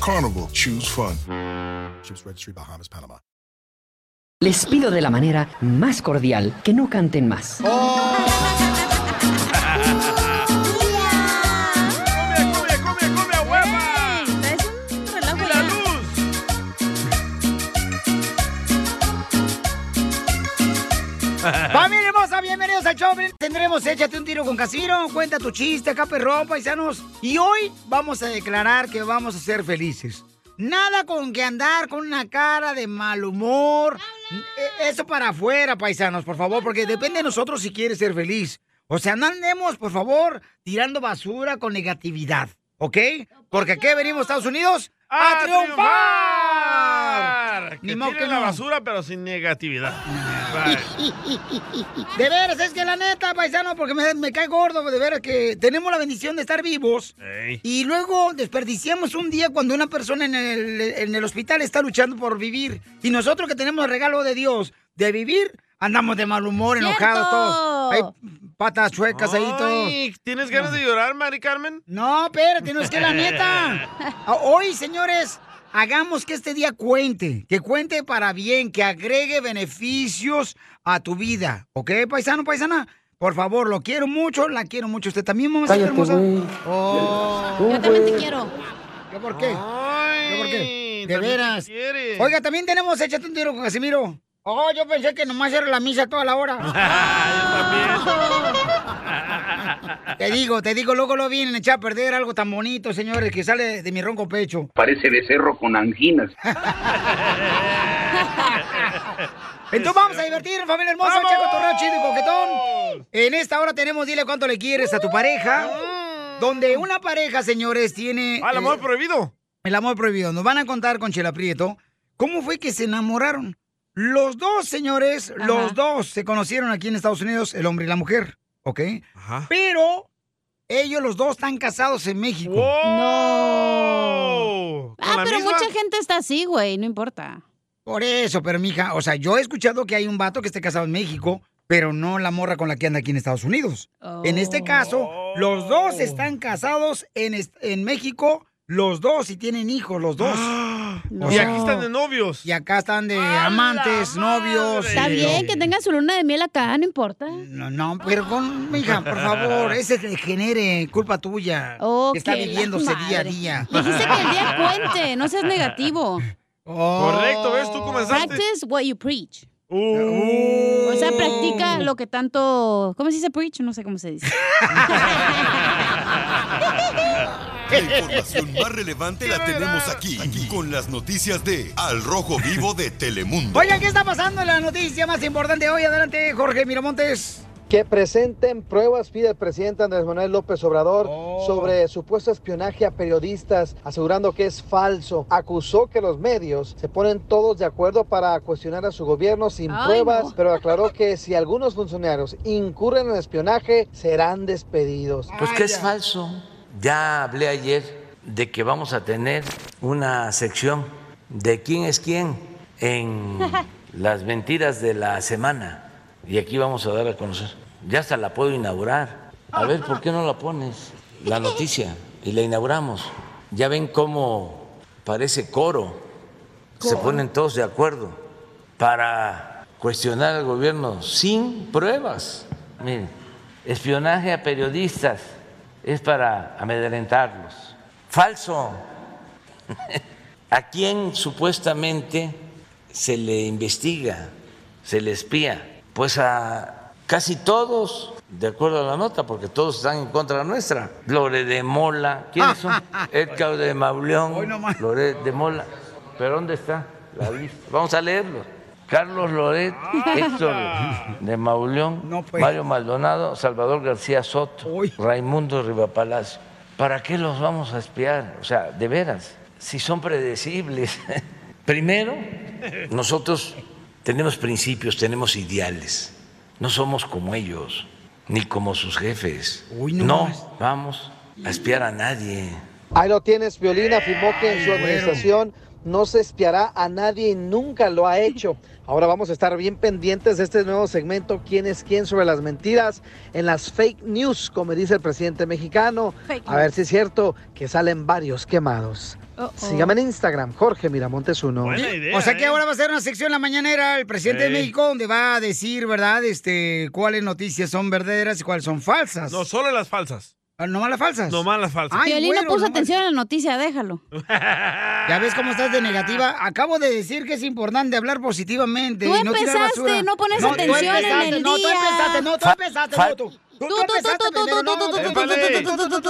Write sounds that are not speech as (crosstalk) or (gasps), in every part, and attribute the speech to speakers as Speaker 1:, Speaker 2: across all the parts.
Speaker 1: Carnival, choose fun.
Speaker 2: Ships Registry, Bahamas, Panama.
Speaker 3: Les pido de la manera más cordial que no canten más.
Speaker 4: ¡Cumbia,
Speaker 5: show. Tendremos Échate un tiro con Casimiro. Cuenta tu chiste, acá perrón, paisanos. Y hoy vamos a declarar que vamos a ser felices. Nada con que andar con una cara de mal humor. Eh, Eso para afuera, paisanos, por favor, porque depende de nosotros si quieres ser feliz. O sea, no andemos, por favor, tirando basura con negatividad, ¿ok? Porque aquí venimos, Estados Unidos, a,
Speaker 4: ¡A
Speaker 5: triunfar. Ni
Speaker 4: Que
Speaker 5: modo que
Speaker 4: la
Speaker 5: no.
Speaker 4: basura, pero sin negatividad. (laughs)
Speaker 5: De veras, es que la neta, paisano, porque me, me cae gordo, de veras que tenemos la bendición de estar vivos.
Speaker 4: Ey.
Speaker 5: Y luego desperdiciamos un día cuando una persona en el, en el hospital está luchando por vivir. Y nosotros que tenemos el regalo de Dios de vivir, andamos de mal humor, enojados todos. Hay patas chuecas ahí todos.
Speaker 4: Ay, ¿Tienes ganas de llorar, Mari Carmen?
Speaker 5: No, espérate, no es que la neta. (laughs) Hoy, señores, hagamos que este día cuente, que cuente para bien, que agregue beneficios a tu vida. ¿Ok, paisano, paisana? Por favor, lo quiero mucho, la quiero mucho. ¿Usted también, mamacita hermosa? Oh.
Speaker 6: Yo también te quiero.
Speaker 5: ¿Yo por qué?
Speaker 4: Ay,
Speaker 5: ¿Yo por qué? De veras. Oiga, también tenemos Échate un tiro con Casimiro. Oh, yo pensé que nomás era la misa toda la hora. (laughs) Te digo, te digo, luego lo vienen a echar a perder algo tan bonito, señores, que sale de mi ronco pecho.
Speaker 7: Parece becerro con anginas. (laughs)
Speaker 5: Entonces vamos a divertirnos, familia hermosa,
Speaker 4: ¡Vamos!
Speaker 5: che cotorreo chido y coquetón. En esta hora tenemos Dile cuánto le quieres a tu pareja. Donde una pareja, señores, tiene...
Speaker 4: Ah, el amor
Speaker 5: eh,
Speaker 4: prohibido.
Speaker 5: el amor prohibido. Nos van a contar con Chela Prieto cómo fue que se enamoraron. Los dos, señores,
Speaker 6: Ajá.
Speaker 5: los dos se conocieron aquí en Estados Unidos, el hombre y la mujer, ¿ok?
Speaker 4: Ajá.
Speaker 5: Pero ellos los dos están casados en México.
Speaker 4: ¡Wow! ¿Con
Speaker 6: Ah, pero
Speaker 4: misma?
Speaker 6: mucha gente está así, güey, no importa.
Speaker 5: Por eso, pero mija, o sea, yo he escuchado que hay un vato que esté casado en México, pero no la morra con la que anda aquí en Estados Unidos. En este caso, los dos están casados en, est- en México, los dos, y tienen hijos, los dos.
Speaker 6: No.
Speaker 4: Y aquí están de novios.
Speaker 5: Y acá están de
Speaker 4: ¡A
Speaker 5: amantes, novios.
Speaker 6: Está
Speaker 5: y-
Speaker 6: bien que tengan su luna de miel acá, no importa.
Speaker 5: No, no, pero con, mija, por favor, (laughs) ese te genere culpa tuya.
Speaker 6: Oh,
Speaker 5: que está viviéndose día a día.
Speaker 6: Dijiste que el día cuente, no seas negativo.
Speaker 5: Oh.
Speaker 4: Correcto, ¿ves? Tú comenzaste.
Speaker 6: Practice what you preach.
Speaker 4: Uh.
Speaker 6: O sea, practica lo que tanto. ¿Cómo se dice preach? No sé cómo se dice. (laughs)
Speaker 2: La información más relevante la tenemos aquí, aquí, con las noticias de Al Rojo Vivo de Telemundo.
Speaker 5: Oigan, ¿qué está pasando en la noticia más importante hoy? Adelante, Jorge Miramontes.
Speaker 8: que presenten pruebas, pide el presidente Andrés Manuel López Obrador
Speaker 5: Oh.
Speaker 8: sobre supuesto espionaje a periodistas, asegurando que es falso. Acusó que los medios se ponen todos de acuerdo para cuestionar a su gobierno sin
Speaker 6: Ay,
Speaker 8: pruebas,
Speaker 6: no.
Speaker 8: pero aclaró que si algunos funcionarios incurren en espionaje, serán despedidos.
Speaker 9: Pues que es falso. Ya hablé ayer de que vamos a tener una sección de quién es quién en (laughs) las mentiras de la semana. Y aquí vamos a dar a conocer. Ya hasta la puedo inaugurar. A ver, ¿por qué no la pones? La noticia. Y la inauguramos. Ya ven cómo parece coro. Se ponen todos de acuerdo para cuestionar al gobierno sin pruebas. Miren, espionaje a periodistas es para amedrentarlos. Falso. (laughs) ¿A quién supuestamente se le investiga, se le espía? pues a casi todos, de acuerdo a la nota, porque todos están en contra nuestra. Lore de Mola, ¿quiénes son? (laughs) Edgar de Mauleón, Lore de Mola. ¿Pero dónde está la lista? Vamos a leerlo. Carlos Loret, Héctor (laughs) de Mauleón, Mario Maldonado, Salvador García Soto, Raimundo Rivapalacio. ¿Para qué los vamos a espiar? O sea, de veras, si son predecibles. (laughs) Primero, nosotros tenemos principios, tenemos ideales. No somos como ellos, ni como sus jefes. no vamos a espiar a nadie.
Speaker 8: Ahí lo tienes, Violín afirmó que en su administración no se espiará a nadie y nunca lo ha hecho. Ahora vamos a estar bien pendientes de este nuevo segmento, quién es quién sobre las mentiras en las fake news, como dice el presidente mexicano. a ver si es cierto que salen varios quemados. Sígame en Instagram, Jorge Miramontes uno.
Speaker 5: o sea que ahora va a ser una sección la mañanera el presidente de México donde va a decir, ¿verdad? Este, cuáles noticias son verdaderas y cuáles son falsas.
Speaker 4: No, solo las falsas.
Speaker 5: Ah, ¿No más las falsas?
Speaker 4: No más las falsas.
Speaker 6: Ay, Violín no puso atención a la noticia, déjalo.
Speaker 5: ya ves cómo estás de negativa. Acabo de decir que es importante hablar positivamente.
Speaker 6: Tú
Speaker 5: y no
Speaker 6: empezaste, no pones atención en el
Speaker 5: no,
Speaker 6: día.
Speaker 5: Tú empezaste, no, tú empezaste, no, tú.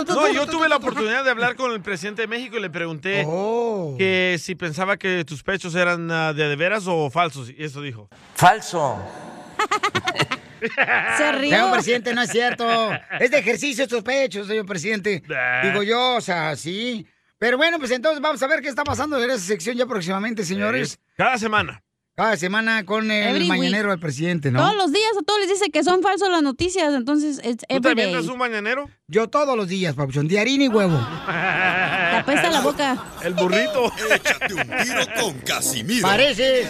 Speaker 4: No, yo tuve la oportunidad de hablar con el presidente de México y le pregunté que si pensaba que tus pechos eran de de veras o falsos. Y eso dijo.
Speaker 9: Falso.
Speaker 6: Se (laughs) rió.
Speaker 5: Señor presidente, no es cierto. Es de ejercicio estos pechos, señor presidente. Digo yo, o sea, sí. Pero bueno, pues entonces vamos a ver qué está pasando en esa sección ya próximamente, señores.
Speaker 4: Cada semana.
Speaker 5: Cada semana con el
Speaker 6: Every
Speaker 5: mañanero del presidente, ¿no?
Speaker 6: Todos los días a todos les dice que son falsos las noticias, entonces es
Speaker 4: ¿Tú también eres un mañanero?
Speaker 5: Yo todos los días, papuchón, de harina y huevo. (laughs)
Speaker 6: Te apesta la boca.
Speaker 4: El burrito. (laughs)
Speaker 2: Échate un tiro con Casimiro.
Speaker 5: Parece.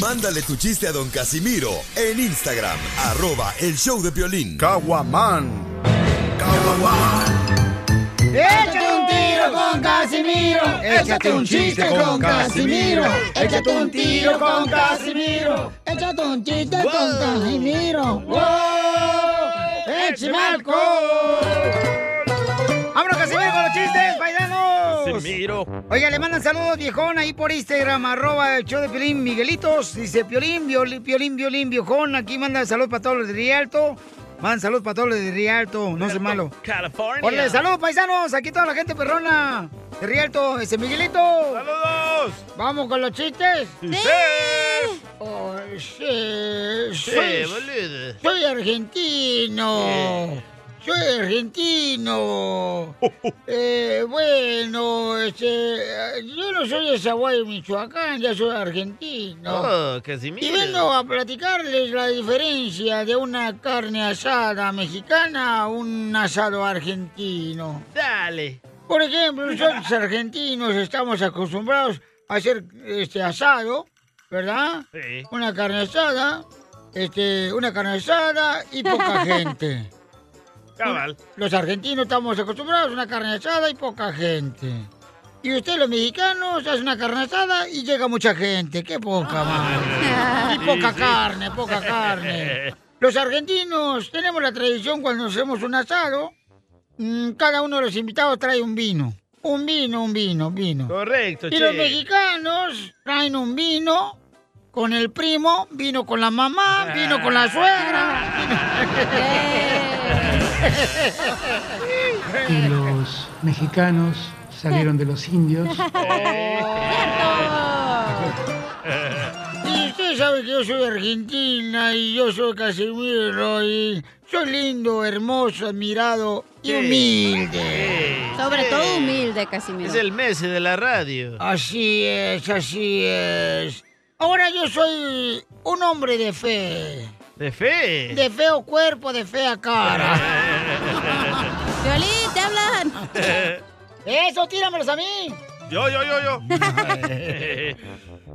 Speaker 2: Mándale tu chiste a don Casimiro en Instagram, arroba el show de violín.
Speaker 1: Caguaman.
Speaker 5: Échate un tiro con Casimiro. Échate un chiste con Casimiro. Échate un tiro con Casimiro. Échate un chiste con Casimiro. ¡Wow! ¡Échame alcohol! Oiga, le mandan saludos, viejón, ahí por Instagram, arroba el show de Piolín Miguelitos. Dice Piolín, Violín, Piolín, Violín, viejón. Aquí manda saludos para todos los de Rialto. Mandan saludos para todos los de Rialto, no sé malo.
Speaker 4: California.
Speaker 5: Hola, saludos, paisanos. Aquí toda la gente perrona de Rialto. Ese Miguelito.
Speaker 4: ¡Saludos!
Speaker 5: ¿Vamos con los chistes?
Speaker 4: ¡Sí!
Speaker 5: Oh, sí,
Speaker 4: Sí,
Speaker 5: soy,
Speaker 4: boludo.
Speaker 5: soy argentino. Soy argentino. (laughs) Eh, bueno, este, yo no soy de Zaguay, Michoacán, ya soy argentino.
Speaker 4: Oh, Casimiro.
Speaker 5: Y vengo a platicarles la diferencia de una carne asada mexicana a un asado argentino.
Speaker 4: Dale.
Speaker 5: Por ejemplo, nosotros (laughs) argentinos estamos acostumbrados a hacer este asado, ¿verdad?
Speaker 4: Sí.
Speaker 5: Una carne asada, este, una carne asada y poca (laughs) gente.
Speaker 4: Cabal.
Speaker 5: Los argentinos estamos acostumbrados a una carne asada y poca gente. Y ustedes los mexicanos hacen una carne asada y llega mucha gente. ¡Qué poca, más! Y poca
Speaker 4: Sí, sí.
Speaker 5: carne, poca carne. Los argentinos tenemos la tradición cuando hacemos un asado, mm, cada uno de los invitados trae un vino. Un vino, un vino, un vino.
Speaker 4: Correcto,
Speaker 5: Y los
Speaker 4: che.
Speaker 5: mexicanos traen un vino con el primo, vino con la mamá, vino con la suegra. (laughs)
Speaker 10: y los mexicanos salieron de los indios.
Speaker 5: Y usted sabe que yo soy argentina y yo soy Casimiro y soy lindo, hermoso, admirado y humilde.
Speaker 6: Sobre todo humilde, Casimiro.
Speaker 4: Es el Messi de la radio.
Speaker 5: Así es, así es. Ahora yo soy un hombre de fe.
Speaker 4: De fe.
Speaker 5: De feo cuerpo, de fea cara. (laughs)
Speaker 6: Violín, te hablan. (laughs)
Speaker 5: Eso, tíramelos a mí.
Speaker 4: Yo, yo, yo, yo. (laughs)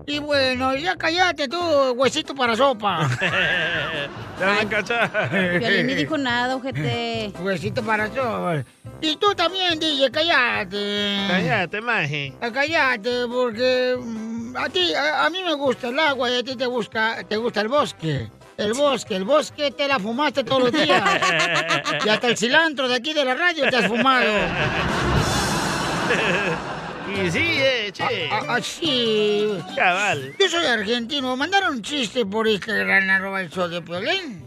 Speaker 5: Y bueno, ya cállate tú, huesito para sopa.
Speaker 4: Te van a cachar.
Speaker 6: Violín ni dijo nada, ojete.
Speaker 5: Huesito para sopa. Y tú también, DJ, cállate.
Speaker 4: Cállate, maje.
Speaker 5: Ah, Cállate, porque mm, a ti, a, a mí me gusta el agua y a ti te, busca, te gusta el bosque. El bosque, el bosque te la fumaste todos los días. Y hasta el cilantro de aquí de la radio te has fumado. (laughs)
Speaker 4: Y sí, eh, che.
Speaker 5: Así.
Speaker 4: Cabal.
Speaker 5: Yo soy argentino. Mandaron un chiste por Instagram, arroba el show de Piolín.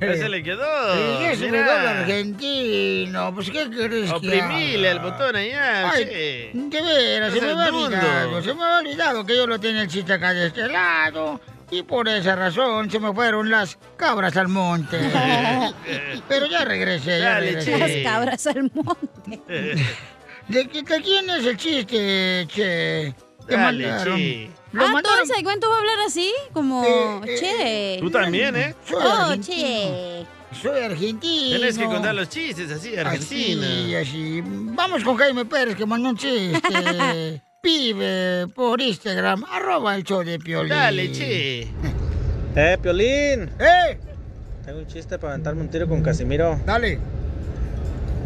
Speaker 4: Ese le quedó.
Speaker 5: Sí, ese me
Speaker 4: Mira.
Speaker 5: quedó el argentino. Pues, ¿qué querés que
Speaker 4: Oprimile
Speaker 5: haga?
Speaker 4: el botón allá,
Speaker 5: Ay,
Speaker 4: che.
Speaker 5: de veras, se me había olvidado. Se me había olvidado que yo lo tenía el chiste acá de este lado. Y por esa razón se me fueron las cabras al monte. (laughs) Pero ya regresé, ya
Speaker 6: Dale,
Speaker 5: regresé.
Speaker 6: Las cabras al monte. (laughs)
Speaker 5: ¿De, qué- de quién es el chiste, che? ¿Qué
Speaker 4: Dale,
Speaker 5: mandaron?
Speaker 4: che.
Speaker 5: Lo
Speaker 6: ah, todo
Speaker 5: mandaron-
Speaker 6: el segmento va a hablar así, como,
Speaker 5: Eh,
Speaker 6: che.
Speaker 4: Tú también, ¿eh?
Speaker 5: Soy
Speaker 6: Oh,
Speaker 5: argentino.
Speaker 6: che.
Speaker 5: Soy argentino.
Speaker 4: Tienes que contar los chistes así, Argentina.
Speaker 5: Así, así. Vamos con Jaime Pérez que mandó un chiste. (laughs) Pibe por Instagram, arroba el show de Piolín.
Speaker 4: Dale, che.
Speaker 11: Eh, Piolín.
Speaker 5: ¡Eh!
Speaker 11: Tengo un chiste para aventarme un tiro con Casimiro.
Speaker 5: Dale.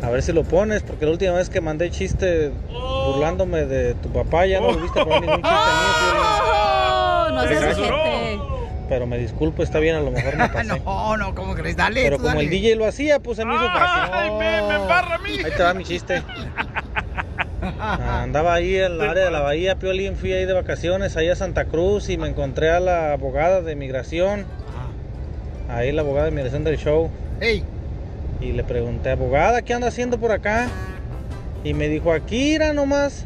Speaker 11: A ver si lo pones, porque la última vez que mandé chiste burlándome de tu papá ya no volviste poner ningún chiste (laughs)
Speaker 6: Oh, no
Speaker 11: mío,
Speaker 6: seas ojete.
Speaker 11: Pero me disculpo, está bien, a lo mejor me (laughs) pasé.
Speaker 5: No, no, ¿cómo crees? Dale,
Speaker 11: Pero
Speaker 5: tú
Speaker 11: como
Speaker 5: dale.
Speaker 11: el DJ lo hacía, pues se me hizo fácil.
Speaker 4: Ay, me, me embarra a mí.
Speaker 11: Ahí te va mi chiste. Andaba ahí en la área de la bahía, Piolín, fui ahí de vacaciones, ahí a Santa Cruz y me encontré a la abogada de migración. Ahí la abogada de migración del show.
Speaker 5: Ey.
Speaker 11: Y le pregunté, abogada, ¿qué anda haciendo por acá? Y me dijo, aquí irá nomás.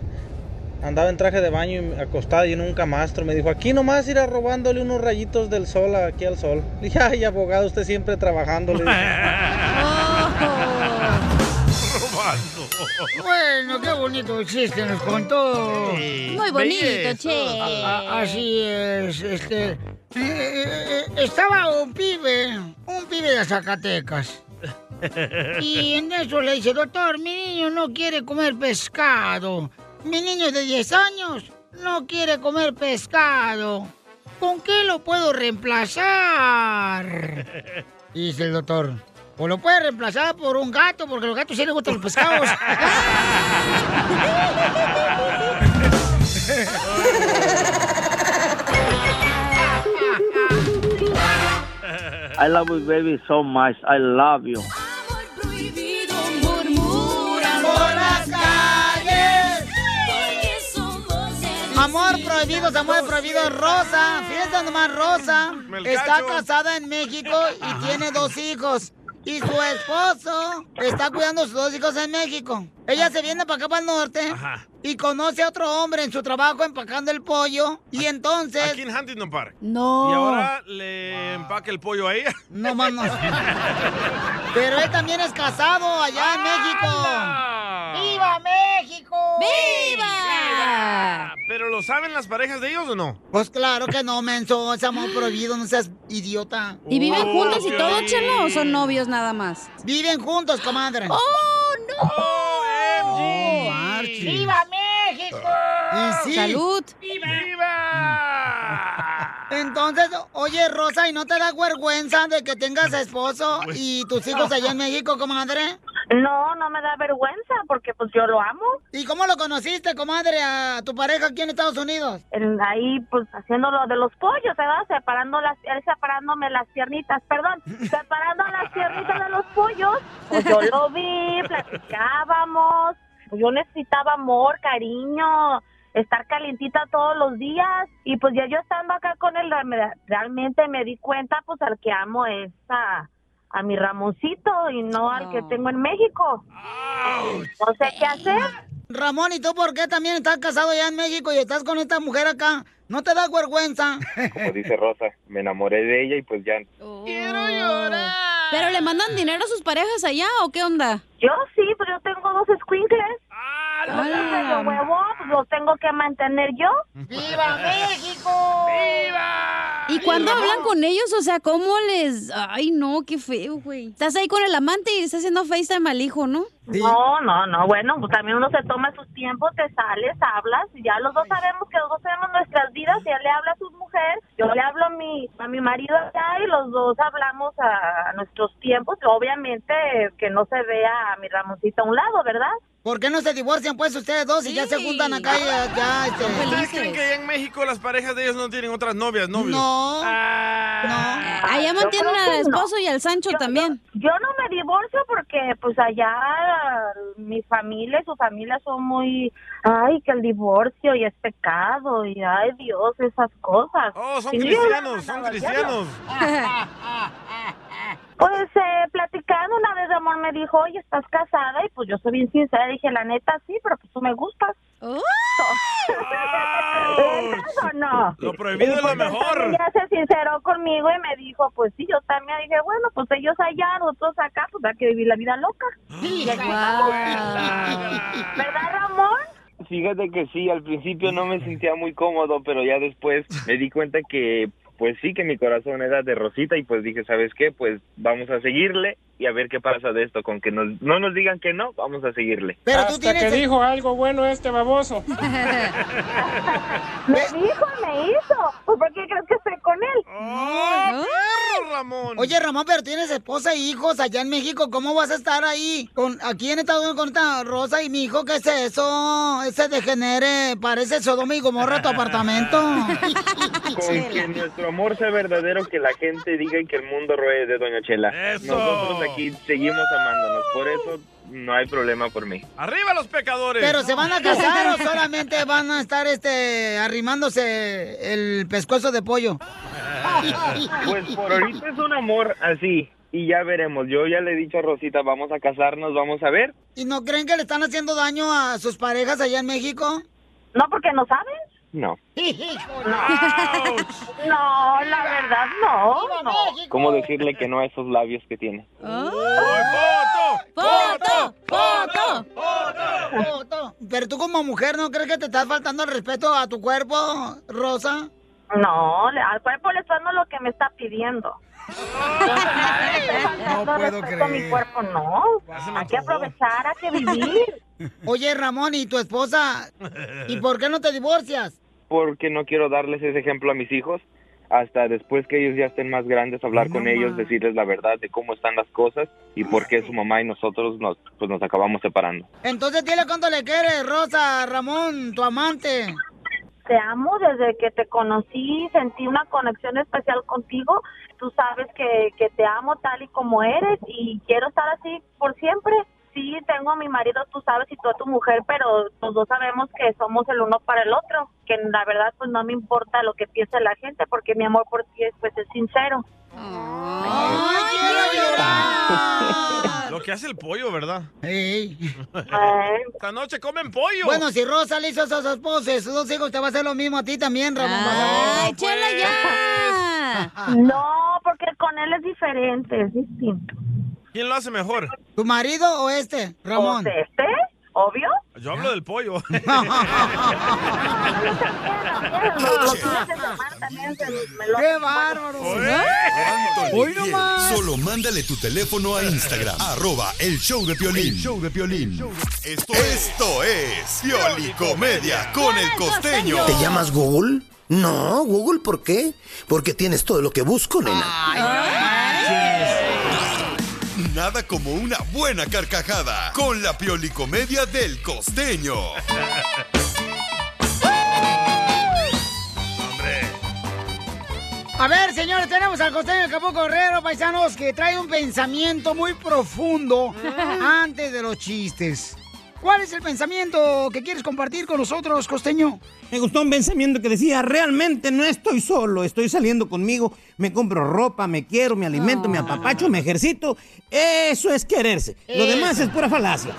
Speaker 11: Andaba en traje de baño y acostada y en un camastro. Me dijo, aquí nomás irá robándole unos rayitos del sol aquí al sol. Le dije, ay, abogado, usted siempre trabajando. Le dije. (laughs)
Speaker 5: Bueno, qué bonito chiste nos contó.
Speaker 6: Muy bonito, che.
Speaker 5: A- Así es, este. eh, eh, estaba un pibe, un pibe de Zacatecas. Y en eso le dice, doctor, mi niño no quiere comer pescado. Mi niño de 10 años no quiere comer pescado. ¿Con qué lo puedo reemplazar? Dice el doctor, o lo puede reemplazar por un gato, porque a los gatos sí les gustan los pescados.
Speaker 12: I love you, baby, so much. I love you.
Speaker 5: Amor prohibido, amor prohibido, Rosa. Fíjate nomás, Rosa. Está casada en México y tiene dos hijos. Y su esposo está cuidando a sus dos hijos en México. Ella se viene para acá, para el norte. Y conoce a otro hombre en su trabajo empacando el pollo. Y entonces...
Speaker 4: Aquí en Huntington Park.
Speaker 5: No.
Speaker 4: Y ahora le empaca el pollo a ella.
Speaker 5: No, manos. (laughs) Pero él también es casado allá en México. ¡Viva México!
Speaker 4: ¡Viva! ¿Pero lo saben las parejas de ellos o no?
Speaker 5: Pues claro que no, menso. Es amor prohibido, no seas idiota.
Speaker 6: ¿Y viven juntos y todo, chelo, o son novios nada más?
Speaker 5: Viven juntos, comadre.
Speaker 6: ¡Oh, no!
Speaker 5: Oh, marchi. ¡Viva México! Y sí.
Speaker 6: ¡Salud!
Speaker 5: Entonces, oye, Rosa, ¿y no te da vergüenza de que tengas esposo y tus hijos allá en (laughs) México, comadre?
Speaker 13: No, no me da vergüenza porque pues yo lo amo.
Speaker 5: ¿Y cómo lo conociste, comadre, a tu pareja aquí en Estados Unidos?
Speaker 13: En- ahí pues haciendo lo de los pollos, ¿verdad? Separando las, él separándome las piernitas, perdón, (laughs) separando las piernitas de los pollos. Pues yo lo vi, (laughs) platicábamos, pues yo necesitaba amor, cariño, estar calientita todos los días y pues ya yo estando acá con él me- realmente me di cuenta pues al que amo es a, a mi Ramoncito y no al que tengo en México. No sé qué hacer.
Speaker 5: Ramón, ¿y tú por qué también estás casado allá en México y estás con esta mujer acá? ¿No te da vergüenza? (laughs)
Speaker 14: Como dice Rosa, me enamoré de ella y pues ya.
Speaker 6: Quiero llorar. ¿Pero le mandan dinero a sus parejas allá o qué onda?
Speaker 13: Yo sí, pero yo tengo dos squinkles. Los de huevo, pues los tengo que mantener yo.
Speaker 5: ¡Viva (laughs) México! ¡Viva!
Speaker 6: ¿Y cuando hablan con ellos? O sea, ¿cómo les...? Ay, no, qué feo, güey. Estás ahí con el amante y estás haciendo FaceTime al hijo, ¿no?
Speaker 13: No, no, no, bueno, pues también uno se toma sus tiempos, te sales, hablas, y ya los dos sabemos que los dos tenemos nuestras vidas, y él le habla a su mujer, yo le hablo a mi, a mi marido allá, y los dos hablamos a, a nuestros tiempos, obviamente que no se vea a mi Ramoncita a un lado, ¿verdad?
Speaker 5: ¿Por qué no se divorcian pues ustedes dos y ya se juntan acá y ya, ya, este...
Speaker 4: ¿Ustedes creen que allá en México las parejas de ellos no tienen otras novias, novios?
Speaker 5: No.
Speaker 4: Ah.
Speaker 6: Allá
Speaker 13: Yo
Speaker 6: mantienen al
Speaker 13: no.
Speaker 6: esposo y al Sancho
Speaker 13: Yo-
Speaker 6: también.
Speaker 13: Yo no me divorcio porque pues allá mi familia y su familia son muy, ay, que el divorcio y es pecado y ay Dios, esas cosas.
Speaker 4: Oh, son cristianos, son cristianos. (laughs) (laughs)
Speaker 13: Pues eh, platicando una vez de amor me dijo, oye, ¿estás casada? Y pues yo soy bien sincera, dije, la neta sí, pero pues tú me gustas. ¿Entras (laughs) o no?
Speaker 4: Lo prohibido es lo mejor.
Speaker 13: Ya se sinceró conmigo y me dijo, pues sí, yo también dije, bueno, pues ellos allá, nosotros acá, pues hay que vivir la vida loca. Y aquí estamos. ¿Verdad, Ramón?
Speaker 14: Fíjate que sí, al principio no me sentía muy cómodo, pero ya después me di cuenta que, pues sí, que mi corazón era de Rosita y pues dije, ¿sabes qué? Pues vamos a seguirle y a ver qué pasa de esto. Con que nos, no nos digan que no, vamos a seguirle.
Speaker 5: Pero tú
Speaker 15: Hasta
Speaker 5: tienes...
Speaker 15: que dijo algo bueno este baboso. (laughs)
Speaker 13: Me dijo, me hizo. Pues ¿por qué crees que estoy con él?
Speaker 4: ¡Oh, Ramón!
Speaker 5: Oye, Ramón, pero tienes esposa e hijos allá en México. ¿Cómo vas a estar ahí con aquí en Estados Unidos con esta Rosa y mi hijo? ¿Qué es eso? Ese degenere. Parece Sodoma y Gomorra tu apartamento. (laughs)
Speaker 14: Con que nuestro amor sea verdadero, que la gente diga y que el mundo ruede de Doña Chela.
Speaker 4: Eso.
Speaker 14: Nosotros aquí seguimos amándonos, por eso no hay problema por mí.
Speaker 4: ¡Arriba los pecadores!
Speaker 5: ¿Pero se van a casar o solamente van a estar este arrimándose el pescuezo de pollo?
Speaker 14: Pues por ahorita es un amor así y ya veremos. Yo ya le he dicho a Rosita, vamos a casarnos, vamos a ver.
Speaker 5: ¿Y no creen que le están haciendo daño a sus parejas allá en México?
Speaker 13: No, porque no saben.
Speaker 14: No. (laughs)
Speaker 13: No, la verdad no. no.
Speaker 14: ¿Cómo decirle que no a esos labios que tiene?
Speaker 4: ¡Foto!
Speaker 6: ¡Foto! ¡Foto!
Speaker 5: Foto. Pero tú como mujer, ¿no crees que te estás faltando el respeto a tu cuerpo, Rosa?
Speaker 13: No, al cuerpo le estoy dando lo que me está pidiendo. (laughs)
Speaker 5: No puedo
Speaker 13: Respeto a mi
Speaker 5: creer.
Speaker 13: cuerpo, no. Hay que aprovechar, hay que vivir.
Speaker 5: Oye, Ramón, ¿y tu esposa? ¿Y por qué no te divorcias?
Speaker 14: Porque no quiero darles ese ejemplo a mis hijos. Hasta después que ellos ya estén más grandes, hablar con ellos, decirles la verdad de cómo están las cosas y por qué su mamá y nosotros nos, pues nos acabamos separando.
Speaker 5: Entonces dile cuánto le quieres, Rosa, Ramón, tu amante.
Speaker 13: Te amo desde que te conocí, sentí una conexión especial contigo. Tú sabes que, que te amo tal y como eres y quiero estar así por siempre. Sí, tengo a mi marido, tú sabes, y tú a tu mujer, pero los dos sabemos que somos el uno para el otro. Que la verdad, pues no me importa lo que piense la gente, porque mi amor por ti es, pues, es sincero.
Speaker 5: ¡Ay, quiero llorar!
Speaker 4: Lo que hace el pollo, ¿verdad?
Speaker 5: Ey.
Speaker 4: Esta noche comen pollo.
Speaker 5: Bueno, si Rosa le hizo eso a su esposo y sus dos hijos, te va a hacer lo mismo a ti también, Ramón.
Speaker 6: ¡Ay, chela ya! (laughs)
Speaker 13: No, porque con él es diferente, es distinto.
Speaker 4: ¿Quién lo hace mejor?
Speaker 5: ¿Tu marido o este, Ramón?
Speaker 13: Pues este, obvio.
Speaker 4: Yo hablo del pollo. (laughs) (laughs)
Speaker 5: ¡Qué bárbaro!
Speaker 2: ¿Cuánto le
Speaker 5: Hoy nomás.
Speaker 2: Solo mándale tu teléfono a Instagram, arroba el show de Piolín.
Speaker 16: El
Speaker 2: show de Piolín. Esto, esto es Piolicomedia con el costeño.
Speaker 16: ¿Te llamas Google? No, Google, ¿por qué? Porque tienes todo lo que busco, nena.
Speaker 2: Nada como una buena carcajada con la Piolicomedia del costeño.
Speaker 5: A ver, señores, tenemos al costeño de Capo Correro, paisanos, que trae un pensamiento muy profundo (laughs) antes de los chistes. ¿Cuál es el pensamiento que quieres compartir con nosotros, costeño?
Speaker 17: Me gustó un pensamiento que decía, realmente no estoy solo, estoy saliendo conmigo, me compro ropa, me quiero, me alimento, me apapacho, me ejercito. Eso es quererse. Lo demás es pura falacia.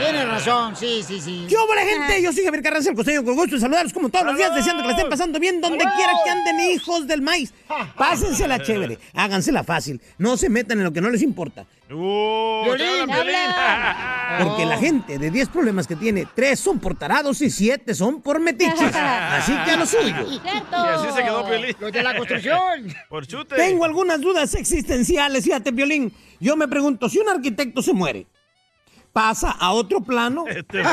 Speaker 5: Tienes razón, sí, sí, sí.
Speaker 17: ¿Qué hubo, la gente? Yo soy Javier Carranza, el costeño, con gusto de saludarlos como todos los días, deseando que la estén pasando bien donde quiera que anden, hijos del maíz. (laughs) Pásensela chévere, hágansela fácil, no se metan en lo que no les importa.
Speaker 4: Uh, Piolín. (laughs)
Speaker 17: Porque la gente de 10 problemas que tiene, 3 son por tarados y 7 son por metiches. (laughs) Así que a lo suyo.
Speaker 4: Y así se quedó Piolín.
Speaker 5: Los de la construcción. (laughs)
Speaker 4: Por chute.
Speaker 17: Tengo algunas dudas existenciales, fíjate, Violín. Yo me pregunto, si un arquitecto se muere, ¿pasa a otro plano?
Speaker 4: Este.
Speaker 6: Y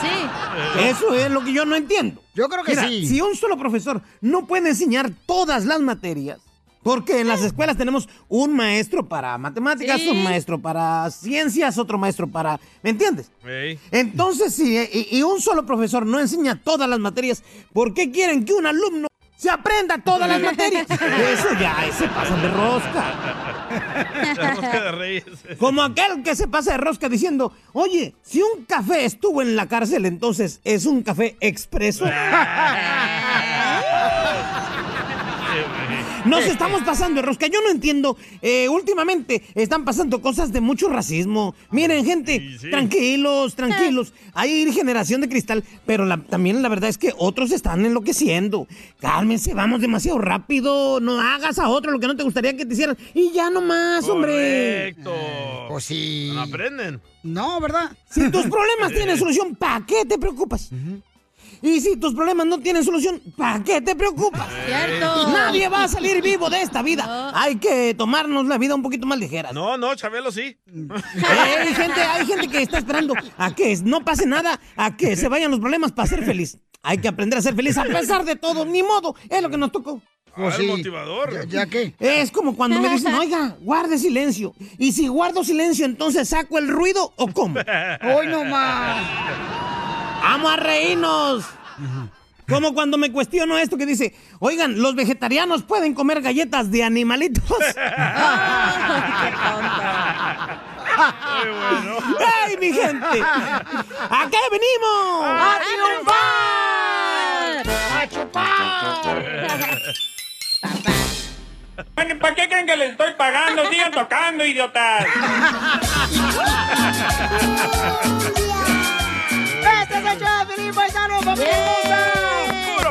Speaker 6: sí.
Speaker 17: Eso es lo que yo no entiendo.
Speaker 5: Yo creo que
Speaker 17: Mira,
Speaker 5: sí.
Speaker 17: Si un solo profesor no puede enseñar todas las materias, Porque en las escuelas tenemos un maestro para matemáticas,
Speaker 4: Sí.
Speaker 17: un maestro para ciencias, otro maestro para... ¿Me entiendes?
Speaker 4: Ey.
Speaker 17: Entonces, si y, y un solo profesor no enseña todas las materias, ¿por qué quieren que un alumno se aprenda todas las materias? (laughs) Eso ya, se pasan de rosca. (laughs)
Speaker 4: La rosca de Reyes.
Speaker 17: Como aquel que se pasa de rosca diciendo, oye, si un café estuvo en la cárcel, entonces es un café expreso. Nos estamos pasando de rosca. Yo no entiendo. eh, últimamente están pasando cosas de mucho racismo. Miren, gente, tranquilos, tranquilos. Hay generación de cristal, pero la- también la verdad es que otros están enloqueciendo. Cálmense, vamos demasiado rápido. No hagas a otro lo que no te gustaría que te hicieran. Y ya nomás, hombre.
Speaker 4: Correcto.
Speaker 5: Pues sí.
Speaker 4: No aprenden.
Speaker 5: No, ¿verdad?
Speaker 17: Si tus (laughs) problemas tienen solución, ¿para qué te preocupas? Y si tus problemas no tienen solución, ¿para qué te preocupas?
Speaker 4: Cierto.
Speaker 17: Nadie va a salir vivo de esta vida. Hay que tomarnos la vida un poquito más ligera.
Speaker 4: No, no, Chabelo sí.
Speaker 17: hay, gente, hay gente que está esperando a que no pase nada, a que se vayan los problemas para ser feliz. Hay que aprender a ser feliz a pesar de todo. Ni modo, es lo que nos tocó.
Speaker 4: Ah, el motivador.
Speaker 5: ¿Ya, qué?
Speaker 17: Es como cuando me dicen, oiga, guarde silencio. Y si guardo silencio, entonces saco el ruido o cómo. (laughs)
Speaker 5: Hoy no más.
Speaker 17: Vamos a reírnos. Como cuando me cuestiono esto que dice, oigan, los vegetarianos pueden comer galletas de animalitos. (laughs) ¡Ay, mi gente! ¿A qué venimos?
Speaker 5: ¡A triunfar! ¡A chupar!
Speaker 15: Bueno, ¿para qué creen que les estoy pagando? Sigan tocando, idiotas. (laughs)
Speaker 5: ¡Este es el show de paisano,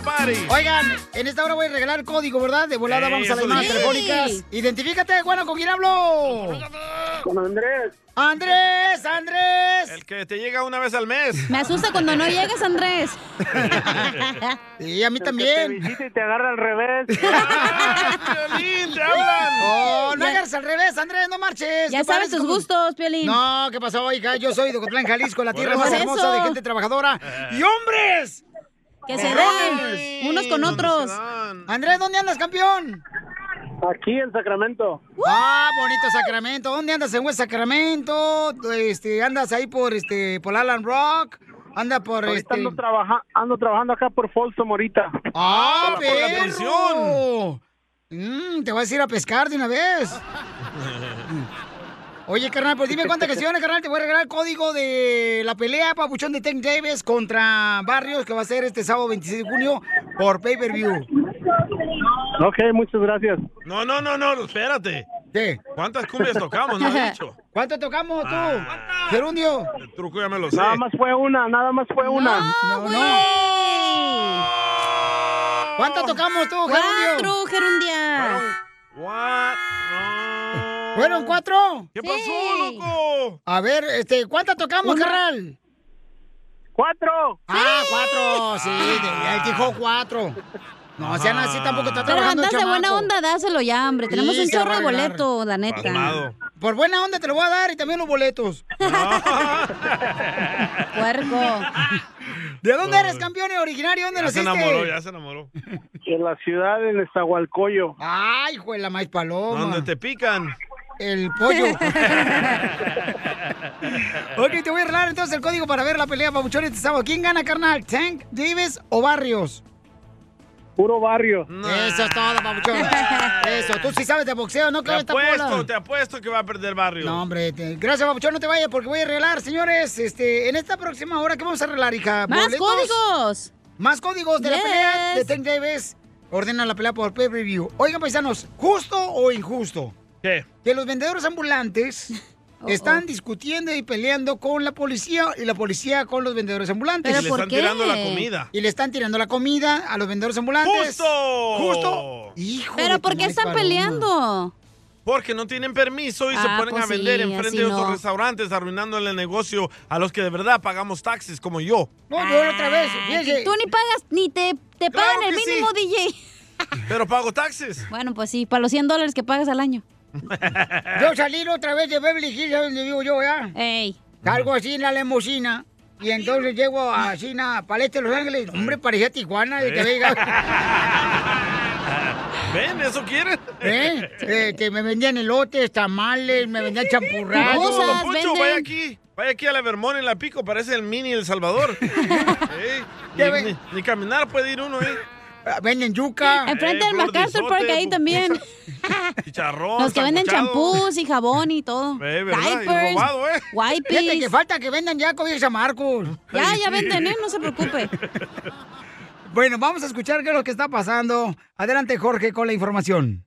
Speaker 4: party!
Speaker 5: Oigan, en esta hora voy a regalar código, ¿verdad? De volada vamos a las llamadas telefónicas. Identifícate, bueno, ¿con quién hablo?
Speaker 12: Con Andrés.
Speaker 5: ¡Andrés, Andrés!
Speaker 4: El que te llega una vez al mes.
Speaker 6: Me asusta cuando no llegas, Andrés. (laughs)
Speaker 5: Y a mí también.
Speaker 12: te y te agarra al revés. (laughs)
Speaker 4: Piolín, te hablan!
Speaker 5: ¡Oh, no
Speaker 6: Ya-
Speaker 5: hagas al revés, Andrés, no marches!
Speaker 6: Ya sabes tus
Speaker 5: como-
Speaker 6: gustos, Piolín.
Speaker 5: No, ¿qué pasó, hija? Yo soy de Ocotlán, Jalisco, la tierra más hermosa de gente trabajadora. ¡Y hombres!
Speaker 6: Que se den unos con otros.
Speaker 5: Andrés, ¿dónde andas, campeón?
Speaker 12: Aquí en Sacramento.
Speaker 5: Ah, bonito Sacramento. ¿Dónde andas en West Sacramento? Este, andas ahí por este por Alan Rock. Anda por
Speaker 12: Ahorita
Speaker 5: este.
Speaker 12: ando, trabaja- ando trabajando acá por Folsom ahorita.
Speaker 5: ¡Ah,
Speaker 4: Por por la prisión.
Speaker 5: Mm, te vas a ir a pescar de una vez. (laughs) Oye, carnal, pues dime cuántas canciones, carnal. Te voy a regalar el código de la pelea, papuchón de Tank Davis contra Barrios, que va a ser este sábado 26 de junio por pay-per-view.
Speaker 12: Ok, muchas gracias.
Speaker 4: No, no, no, no, espérate.
Speaker 5: ¿Qué?
Speaker 4: ¿Cuántas cumbias tocamos? No he dicho. (laughs)
Speaker 5: ¿Cuánto tocamos tú?
Speaker 4: Ah.
Speaker 5: Gerundio.
Speaker 4: El truco ya me lo sé.
Speaker 12: Nada más fue una, nada más fue una.
Speaker 5: No, no. ¿Cuánto tocamos tú, Gerundio?
Speaker 6: Cuatro, Gerundia.
Speaker 4: What?
Speaker 5: ¿Fueron cuatro?
Speaker 4: ¿Qué pasó,
Speaker 6: Sí.
Speaker 4: loco?
Speaker 5: A ver, este, ¿cuántas tocamos,
Speaker 12: Una.
Speaker 5: carnal?
Speaker 12: ¡Cuatro!
Speaker 5: Ah, cuatro, sí, de- él dijo cuatro. No, sean así, tampoco está
Speaker 6: Pero
Speaker 5: trabajando el
Speaker 6: andas de buena onda, dáselo ya, hombre. Tenemos
Speaker 5: Sí,
Speaker 6: un chorro de boleto, la neta.
Speaker 5: Por buena onda te lo voy a dar y también los boletos. (laughs)
Speaker 6: Puerco.
Speaker 5: ¿De dónde eres, campeón originario? ¿Dónde
Speaker 4: Ya se
Speaker 5: naciste?
Speaker 4: enamoró, ya se enamoró.
Speaker 12: En la ciudad de Nezahualcóyotl.
Speaker 5: Ay, hijo de la maíz paloma.
Speaker 4: Donde te pican.
Speaker 5: El pollo. (laughs) ok, te voy a regalar entonces el código para ver la pelea, Pabuchón, este sábado. ¿Quién gana, carnal? ¿Tank, Davis o Barrios?
Speaker 12: Puro barrio.
Speaker 5: Eso es todo, Pabuchón. Eso, tú sí sabes de boxeo, ¿no?
Speaker 4: Te
Speaker 5: Claro, esta
Speaker 4: apuesto,
Speaker 5: bola.
Speaker 4: te apuesto que va a perder barrio.
Speaker 5: No, hombre, te- gracias, Pabuchón, no te vayas porque voy a regalar, señores, este, en esta próxima hora, ¿qué vamos a arreglar, hija?
Speaker 6: ¡Más
Speaker 5: ¿Boletos?
Speaker 6: códigos!
Speaker 5: Más códigos de la pelea de Tank Davis. Ordena la pelea por pay review. Oigan, paisanos, ¿justo o injusto?
Speaker 4: ¿Qué?
Speaker 5: Que los vendedores ambulantes (laughs)
Speaker 6: Oh,
Speaker 5: están
Speaker 6: oh.
Speaker 5: discutiendo y peleando con la policía y la policía con los vendedores ambulantes.
Speaker 4: Y
Speaker 6: ¿Pero
Speaker 4: le
Speaker 6: por
Speaker 4: están
Speaker 6: qué?
Speaker 4: tirando la comida.
Speaker 5: Y le están tirando la comida a los vendedores ambulantes.
Speaker 4: ¡Justo!
Speaker 5: ¡Justo! Hijo
Speaker 6: ¿Pero
Speaker 5: de
Speaker 6: por qué están
Speaker 5: paloma.
Speaker 6: peleando?
Speaker 4: Porque no tienen permiso y se
Speaker 6: Ah,
Speaker 4: ponen
Speaker 6: pues
Speaker 4: a vender
Speaker 6: sí,
Speaker 4: enfrente de otros
Speaker 6: no.
Speaker 4: restaurantes, arruinándole el negocio a los que de verdad pagamos taxes, como yo.
Speaker 5: No, yo otra vez.
Speaker 6: Tú ni pagas, ni te, te
Speaker 5: Claro
Speaker 6: pagan el
Speaker 5: sí.
Speaker 6: mínimo, DJ.
Speaker 4: Pero pago taxes. (laughs)
Speaker 6: Bueno, pues sí, para los 100 dólares que pagas al año.
Speaker 5: Yo salí otra vez de Beverly Hills, ¿sabes dónde vivo yo, ya?
Speaker 6: Ey.
Speaker 5: Salgo así en la limusina. Y entonces llego así a Paleste, Los Ángeles. Hombre, parecía Tijuana de que llegado. (laughs)
Speaker 4: ¿Ven? ¿Eso quieren?
Speaker 5: ¿Eh? Eh, que me vendían elotes, tamales, me vendían champurrados.
Speaker 4: No, don Poncho, vaya aquí. Vaya aquí a la Vermont en la Pico, parece el mini El Salvador. (laughs) Ni- ni caminar puede ir uno, ¿eh?
Speaker 5: Venden yuca.
Speaker 6: Enfrente
Speaker 4: Eh,
Speaker 6: del
Speaker 4: puro
Speaker 6: MacArthur Park ahí
Speaker 4: pu-
Speaker 6: también. (laughs)
Speaker 4: Chicharrón.
Speaker 6: Los que venden champús y jabón y todo.
Speaker 4: Eh,
Speaker 6: Diapers,
Speaker 4: robado, ¿eh?
Speaker 6: wipes.
Speaker 5: Fíjate que falta que vendan ya cobijas a Marcos.
Speaker 6: Ya, ya venden, ¿eh? No se preocupe.
Speaker 5: Bueno, vamos a escuchar qué es lo que está pasando. Adelante, Jorge, con la información.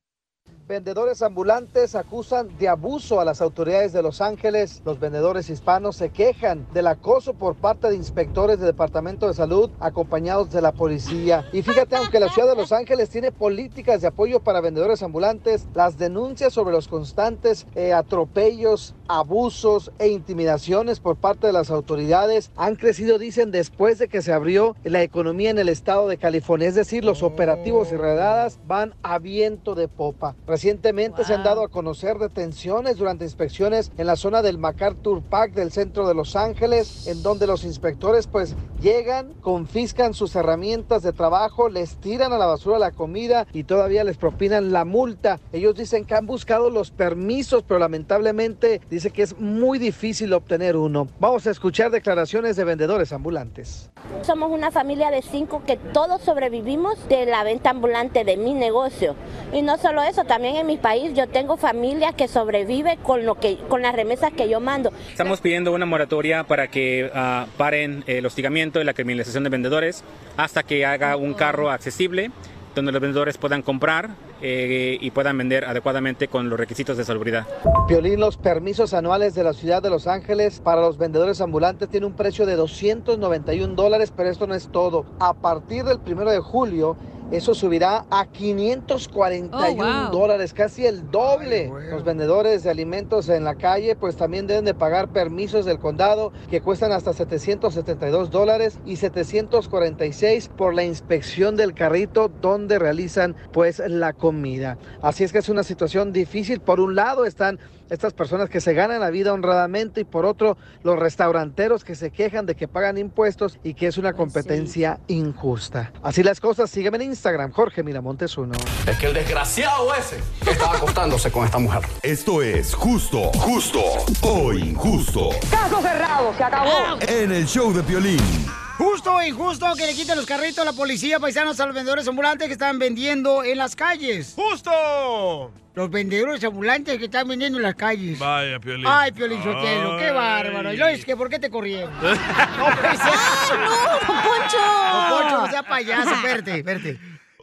Speaker 8: Vendedores ambulantes acusan de abuso a las autoridades de Los Ángeles. Los vendedores hispanos se quejan del acoso por parte de inspectores del Departamento de Salud acompañados de la policía. Y fíjate, aunque la ciudad de Los Ángeles tiene políticas de apoyo para vendedores ambulantes, las denuncias sobre los constantes eh, atropellos, abusos e intimidaciones por parte de las autoridades han crecido, dicen, después de que se abrió la economía en el estado de California. Es decir, los operativos y redadas van a viento de popa. Recientemente se han dado a conocer detenciones durante inspecciones en la zona del MacArthur Park del centro de Los Ángeles, en donde los inspectores pues llegan, confiscan sus herramientas de trabajo, les tiran a la basura la comida y todavía les propinan la multa. Ellos dicen que han buscado los permisos, pero lamentablemente dice que es muy difícil obtener uno. Vamos a escuchar declaraciones de vendedores ambulantes.
Speaker 18: Somos una familia de cinco que todos sobrevivimos de la venta ambulante de mi negocio. Y no solo eso, también en mi país yo tengo familia que sobrevive con lo que con las remesas que yo mando.
Speaker 19: Estamos pidiendo una moratoria para que ah, paren el hostigamiento y la criminalización de vendedores hasta que haga un carro accesible donde los vendedores puedan comprar eh, y puedan vender adecuadamente con los requisitos de salubridad.
Speaker 8: Piolín, los permisos anuales de la ciudad de Los Ángeles para los vendedores ambulantes tiene un precio de 291 dólares, pero esto no es todo. A partir del primero de julio, eso subirá a 541
Speaker 6: Oh, wow.
Speaker 8: dólares, casi el doble. Los vendedores de alimentos en la calle, pues también deben de pagar permisos del condado que cuestan hasta 772 dólares y 746 por la inspección del carrito donde realizan pues la comida. Así es que es una situación difícil. Por un lado están estas personas que se ganan la vida honradamente y por otro los restauranteros que se quejan de que pagan impuestos y que es una competencia injusta. Así las cosas, sígueme en Instagram, Jorge Miramontes uno.
Speaker 20: Es que el desgraciado ese estaba acostándose con esta mujer.
Speaker 2: Esto es justo, justo o injusto.
Speaker 5: Caso cerrado, se acabó.
Speaker 2: En el show de Piolín.
Speaker 5: Justo o injusto que le quiten los carritos a la policía paisanos a los vendedores ambulantes que están vendiendo en las calles.
Speaker 4: ¡Justo!
Speaker 5: Los vendedores ambulantes que están vendiendo en las calles.
Speaker 4: Vaya, Piolín.
Speaker 5: Ay, Piolín Sotelo, qué bárbaro. Y luego es que, ¿por qué te corrieron? (laughs) no, pues,
Speaker 6: ¡Ay, no, don Poncho!
Speaker 5: Don Poncho, no sea payaso, espérate, espérate.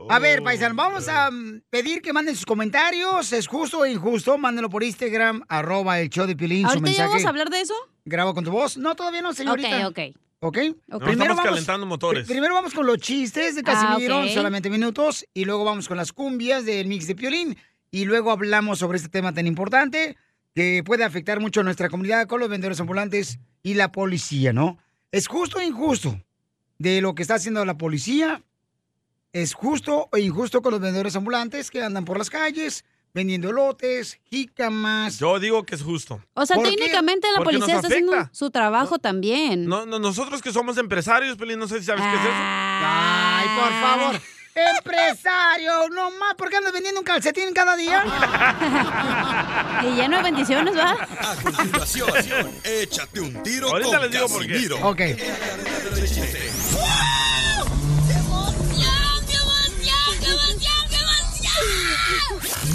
Speaker 5: A ver, paisanos, vamos a mm, pedir que manden sus comentarios. ¿Es justo o injusto? Mándenlo por Instagram, arroba el show de Piolín, su
Speaker 6: ¿Ahorita ya
Speaker 5: mensaje.
Speaker 6: vamos a hablar de eso?
Speaker 5: Graba con tu voz. No, todavía no, señorita.
Speaker 6: Ok, ok.
Speaker 5: ¿Ok?
Speaker 4: No estamos calentando motores.
Speaker 5: pr- Primero vamos con los chistes de
Speaker 6: Ah,
Speaker 5: Casimiro,
Speaker 6: ok.
Speaker 5: solamente minutos, y luego vamos con las cumbias del mix de Piolín, y luego hablamos sobre este tema tan importante que puede afectar mucho a nuestra comunidad con los vendedores ambulantes y la policía, ¿no? ¿Es justo o injusto de lo que está haciendo la policía? ¿Es justo o injusto con los vendedores ambulantes que andan por las calles vendiendo elotes, jícamas?
Speaker 4: Yo digo que es justo.
Speaker 6: O sea, técnicamente la policía está haciendo su trabajo también.
Speaker 4: No, no, nosotros que somos empresarios, Piolín, no sé si sabes qué es eso.
Speaker 5: Ay, por favor. Empresario, no más, ¿por qué andas vendiendo un calcetín cada día? (laughs)
Speaker 6: y lleno de bendiciones, ¿va?
Speaker 2: A continuación, échate un tiro
Speaker 4: Ahorita
Speaker 2: con
Speaker 4: les digo por qué.
Speaker 5: Ok.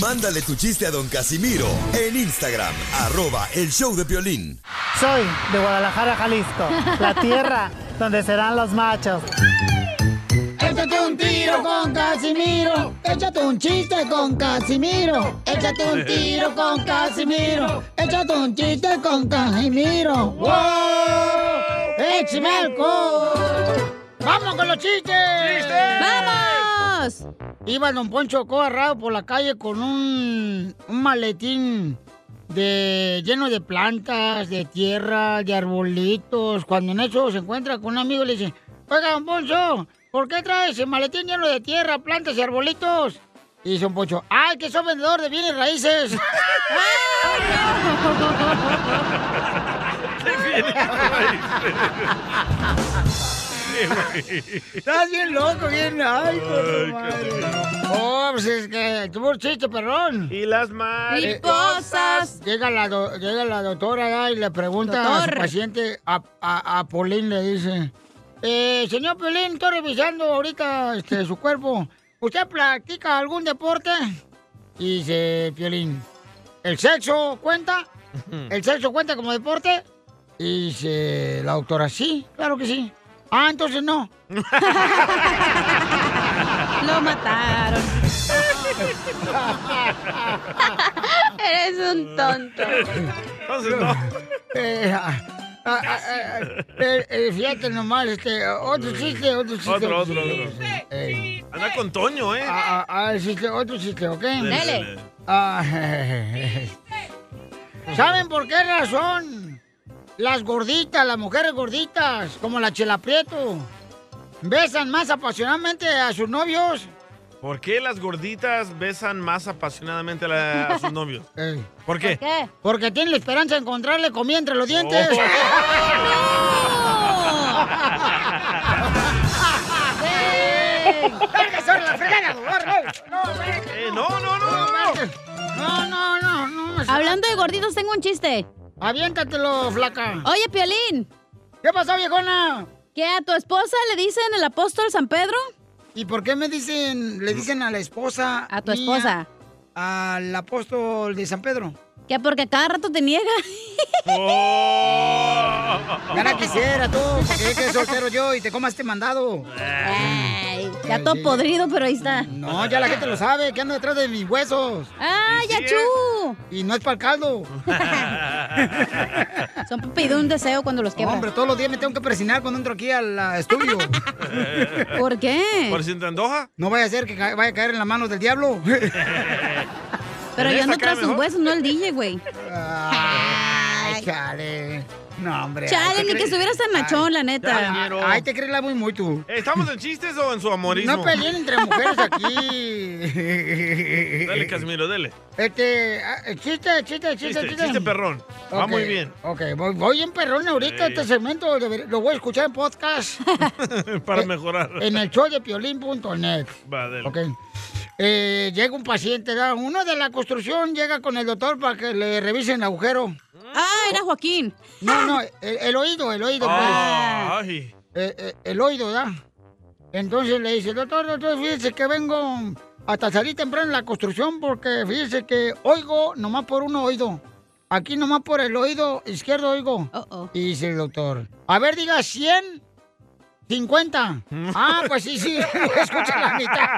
Speaker 2: Mándale tu chiste a don Casimiro en Instagram, arroba el show de Piolín.
Speaker 21: Soy de Guadalajara, Jalisco, la tierra donde serán los machos.
Speaker 5: Échate un tiro con Casimiro. Échate un chiste con Casimiro. Échate un tiro con Casimiro. Échate un chiste con Casimiro. ¡Wow! ¡Échame alcohol! ¡Vamos con los chistes!
Speaker 6: ¡Vamos!
Speaker 5: Iba don Poncho agarrado por la calle con un, un maletín de lleno de plantas, de tierra, de arbolitos. Cuando en eso se encuentra con un amigo y le dice, oiga, don Poncho, ¿por qué traes el maletín lleno de tierra, plantas y arbolitos? Y dice don Poncho, ¡ay, que soy vendedor de bienes raíces! (laughs) (laughs) (laughs) Estás bien loco, bien. Ay, madre. Oh, pues es que tuvo un chiste, perrón.
Speaker 4: Y las
Speaker 6: mariposas.
Speaker 5: Llega la, do- llega la doctora y le pregunta a su
Speaker 6: Doctor.
Speaker 5: paciente, a, a, a Polín, le dice, eh, señor Polín, estoy revisando ahorita este, su cuerpo. ¿Usted practica algún deporte? Y dice Piolín, ¿el sexo cuenta? ¿El sexo cuenta como deporte? Y dice la doctora, sí, claro que sí. Ah, entonces no. (laughs)
Speaker 6: Lo mataron. (laughs) Eres un tonto.
Speaker 4: Entonces no. (laughs)
Speaker 5: Eh, ah, ah, ah, ah, eh, eh, fíjate nomás, este, otro chiste, otro chiste.
Speaker 4: Otro, otro, otro.
Speaker 5: Eh,
Speaker 4: Anda con Toño, ¿eh?
Speaker 5: ah, ah, ah, chiste, otro chiste, ¿ok?
Speaker 4: Dele.
Speaker 5: Ah, ¿Saben por qué razón las gorditas, las mujeres gorditas, como la Chela Prieto, besan más apasionadamente a sus novios?
Speaker 4: ¿Por qué las gorditas besan más apasionadamente a, la- a sus novios? (laughs) ¿Por qué?
Speaker 5: Porque tienen la esperanza de encontrarle comida entre los dientes.
Speaker 4: Oh. (laughs)
Speaker 5: ¡Lárguese ahora la fregada, doctor! ¡No,
Speaker 4: Eh, no, no, no,
Speaker 5: no! No, no, no.
Speaker 6: Hablando de gorditos, tengo un chiste.
Speaker 5: Aviéntatelo, flaca.
Speaker 6: Oye, Piolín.
Speaker 5: ¿Qué pasó, viejona?
Speaker 6: ¿Que a tu esposa le dicen el apóstol San Pedro?
Speaker 5: ¿Y por qué me dicen, le dicen a la esposa?
Speaker 6: A tu
Speaker 5: mía,
Speaker 6: esposa.
Speaker 5: Al apóstol de San Pedro.
Speaker 6: Que porque cada rato te niega. (laughs)
Speaker 5: Gana quisiera tú, porque que soltero yo y te comas este mandado.
Speaker 6: Ya todo podrido, pero ahí está.
Speaker 5: No, ya la gente lo sabe, que ando detrás de mis huesos.
Speaker 6: ¡Ah, ya chu!
Speaker 5: Y no es para el caldo. (laughs)
Speaker 6: Son para pedir un deseo cuando los quebran.
Speaker 5: Hombre, todos los días me tengo que presinar cuando entro aquí al estudio. (laughs)
Speaker 6: ¿Por qué?
Speaker 4: ¿Por si te antoja?
Speaker 5: No vaya a ser que vaya a caer en las manos del diablo.
Speaker 6: Pero yo ando tras sus huesos, no el DJ, güey.
Speaker 5: Ay, chale. No, hombre.
Speaker 6: Chale, ni que estuvieras tan machón, la neta.
Speaker 5: Ay, Ay, te crees la muy muy tú.
Speaker 4: Eh, ¿Estamos en chistes o en su amorismo?
Speaker 5: No peleen entre mujeres (laughs) aquí.
Speaker 4: Dale, Casimiro, dele.
Speaker 5: Este, ah, chiste, chiste, chiste,
Speaker 4: Chiste,
Speaker 5: chiste.
Speaker 4: chiste perrón. Va muy bien.
Speaker 5: Ok, voy, voy en perrón ahorita.
Speaker 4: Sí.
Speaker 5: Este segmento lo voy a escuchar en podcast (laughs)
Speaker 4: Para mejorar.
Speaker 5: en el show de piolín.net.
Speaker 4: Va, dele.
Speaker 5: Ok. Eh, llega un paciente, ¿verdad? uno de la construcción llega con el doctor para que le revisen el agujero.
Speaker 6: Ah, era Joaquín.
Speaker 5: No, no, el, el oído, el oído, pues.
Speaker 4: Ay.
Speaker 5: Eh, eh, el oído, ¿verdad? Entonces le dice, doctor, doctor, fíjese que vengo hasta salir temprano en la construcción porque fíjese que oigo nomás por un oído. Aquí nomás por el oído izquierdo oigo. Y dice el doctor, a ver, diga 100, 50. ah, pues sí, sí, escucha la mitad.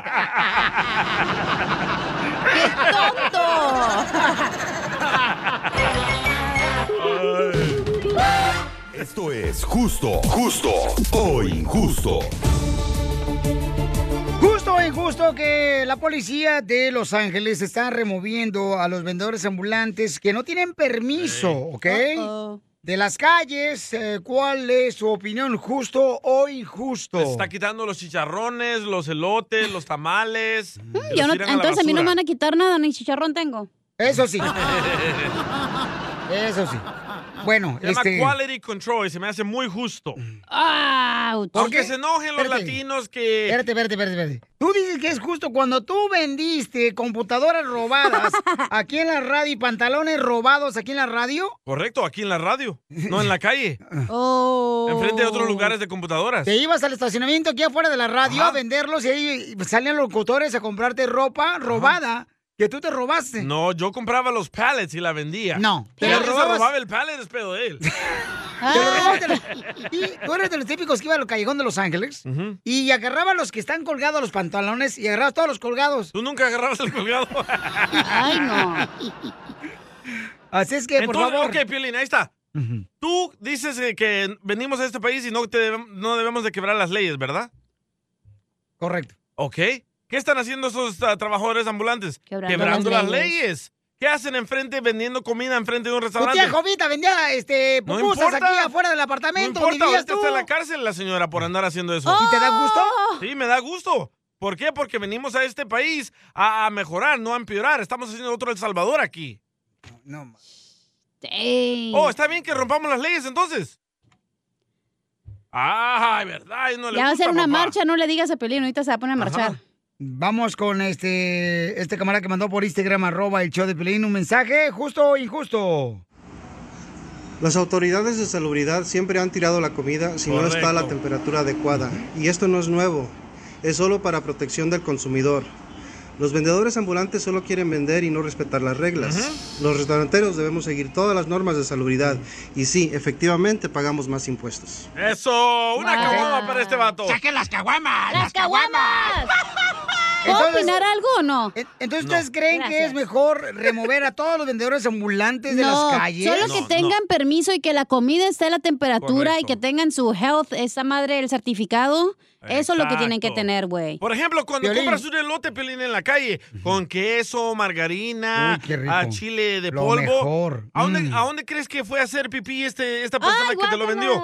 Speaker 6: ¡Qué
Speaker 2: Esto es justo, justo o injusto.
Speaker 5: Justo o injusto que la policía de Los Ángeles está removiendo a los vendedores ambulantes que no tienen permiso, ¿ok? De las calles. Eh, ¿Cuál es su opinión? ¿Justo o injusto?
Speaker 4: Les está quitando los chicharrones, los elotes, los tamales.
Speaker 6: Mm, Yo no- entonces a mí no me van a quitar nada, ni chicharrón tengo.
Speaker 5: Eso sí. (laughs) Eso sí. Bueno,
Speaker 4: Se llama
Speaker 5: este...
Speaker 4: Quality Control y se me hace muy justo.
Speaker 6: ¡Auch!
Speaker 4: Aunque se enojen los
Speaker 5: Espérate.
Speaker 4: latinos que...
Speaker 5: Espérate, espérate, espérate, espérate. Tú dices que es justo cuando tú vendiste computadoras robadas (laughs) aquí en la radio y pantalones robados aquí en la radio.
Speaker 4: Correcto, aquí en la radio, no en la calle. (laughs)
Speaker 6: Oh.
Speaker 4: Enfrente de otros lugares de computadoras.
Speaker 5: Te ibas al estacionamiento aquí afuera de la radio a venderlos y ahí salían los locutores a comprarte ropa robada que tú te robaste.
Speaker 4: No, yo compraba los pallets y la vendía.
Speaker 5: No,
Speaker 4: Pero
Speaker 5: te lo
Speaker 4: se
Speaker 5: robabas-
Speaker 4: robaba el pallet es pedo de él.
Speaker 5: Robaste. Y tú eres de los típicos que iba al callejón de Los Ángeles y agarraba los que están colgados los pantalones y agarrabas todos los colgados.
Speaker 4: Tú nunca agarrabas el colgado.
Speaker 5: Ay, no. Así es que, por
Speaker 4: Entonces,
Speaker 5: favor.
Speaker 4: ok, Piolín, ahí está. Tú dices eh, que venimos a este país y no, te debem- no debemos de quebrar las leyes, ¿verdad?
Speaker 5: Correcto.
Speaker 4: Ok. ¿Qué están haciendo esos ah, trabajadores ambulantes?
Speaker 5: Quebrando
Speaker 4: las
Speaker 5: las
Speaker 4: leyes.
Speaker 5: leyes.
Speaker 4: ¿Qué hacen enfrente vendiendo comida enfrente de un
Speaker 5: Tu
Speaker 4: restaurante?
Speaker 5: tía Jovita vendía este,
Speaker 4: No
Speaker 5: pupusas
Speaker 4: importa.
Speaker 5: aquí afuera del
Speaker 4: No
Speaker 5: apartamento.
Speaker 4: importa,
Speaker 5: vivías
Speaker 4: ahorita está en la cárcel la señora por andar haciendo eso.
Speaker 5: ¿Y te da gusto?
Speaker 4: Sí, me da gusto. ¿Por qué? Porque venimos a este país a, a mejorar, no a empeorar. Estamos haciendo otro El Salvador aquí.
Speaker 5: No,
Speaker 4: Oh, está bien que rompamos las leyes entonces. Ay, verdad. no le
Speaker 6: Ya va a
Speaker 4: gusta,
Speaker 6: ser una
Speaker 4: papá.
Speaker 6: marcha, no le digas a Pelín, ahorita se va a poner a marchar.
Speaker 5: Vamos con este este camarada que mandó por Instagram arroba el show de Pelín un mensaje justo o injusto.
Speaker 22: Las autoridades de salubridad siempre han tirado la comida si no está a la temperatura adecuada. Y esto no es nuevo, es solo para protección del consumidor. Los vendedores ambulantes solo quieren vender y no respetar las reglas. Los restauranteros debemos seguir todas las normas de salubridad. Y sí, efectivamente pagamos más impuestos.
Speaker 4: Eso, una caguama para este vato.
Speaker 5: ¡Saquen las caguamas!
Speaker 6: ¡Las caguamas! ¿Puedo
Speaker 5: Entonces-
Speaker 6: opinar algo o no?
Speaker 5: Entonces, ¿ustedes creen que
Speaker 6: Gracias.
Speaker 5: es mejor remover a todos los vendedores ambulantes de
Speaker 6: no,
Speaker 5: las calles?
Speaker 6: solo que tengan permiso y que la comida esté a la temperatura y
Speaker 4: Correcto.
Speaker 6: que tengan su health, esa madre, el certificado. Eso es lo que tienen que tener, güey.
Speaker 4: Por ejemplo, cuando
Speaker 6: Piolín.
Speaker 4: compras un elote pelín en la calle con queso, margarina,
Speaker 5: Uy, qué rico.
Speaker 4: a chile de
Speaker 5: Lo
Speaker 4: polvo.
Speaker 5: mejor.
Speaker 4: ¿A, dónde,
Speaker 5: Mm.
Speaker 4: ¿A dónde crees que fue a hacer pipí este, esta persona que te lo vendió?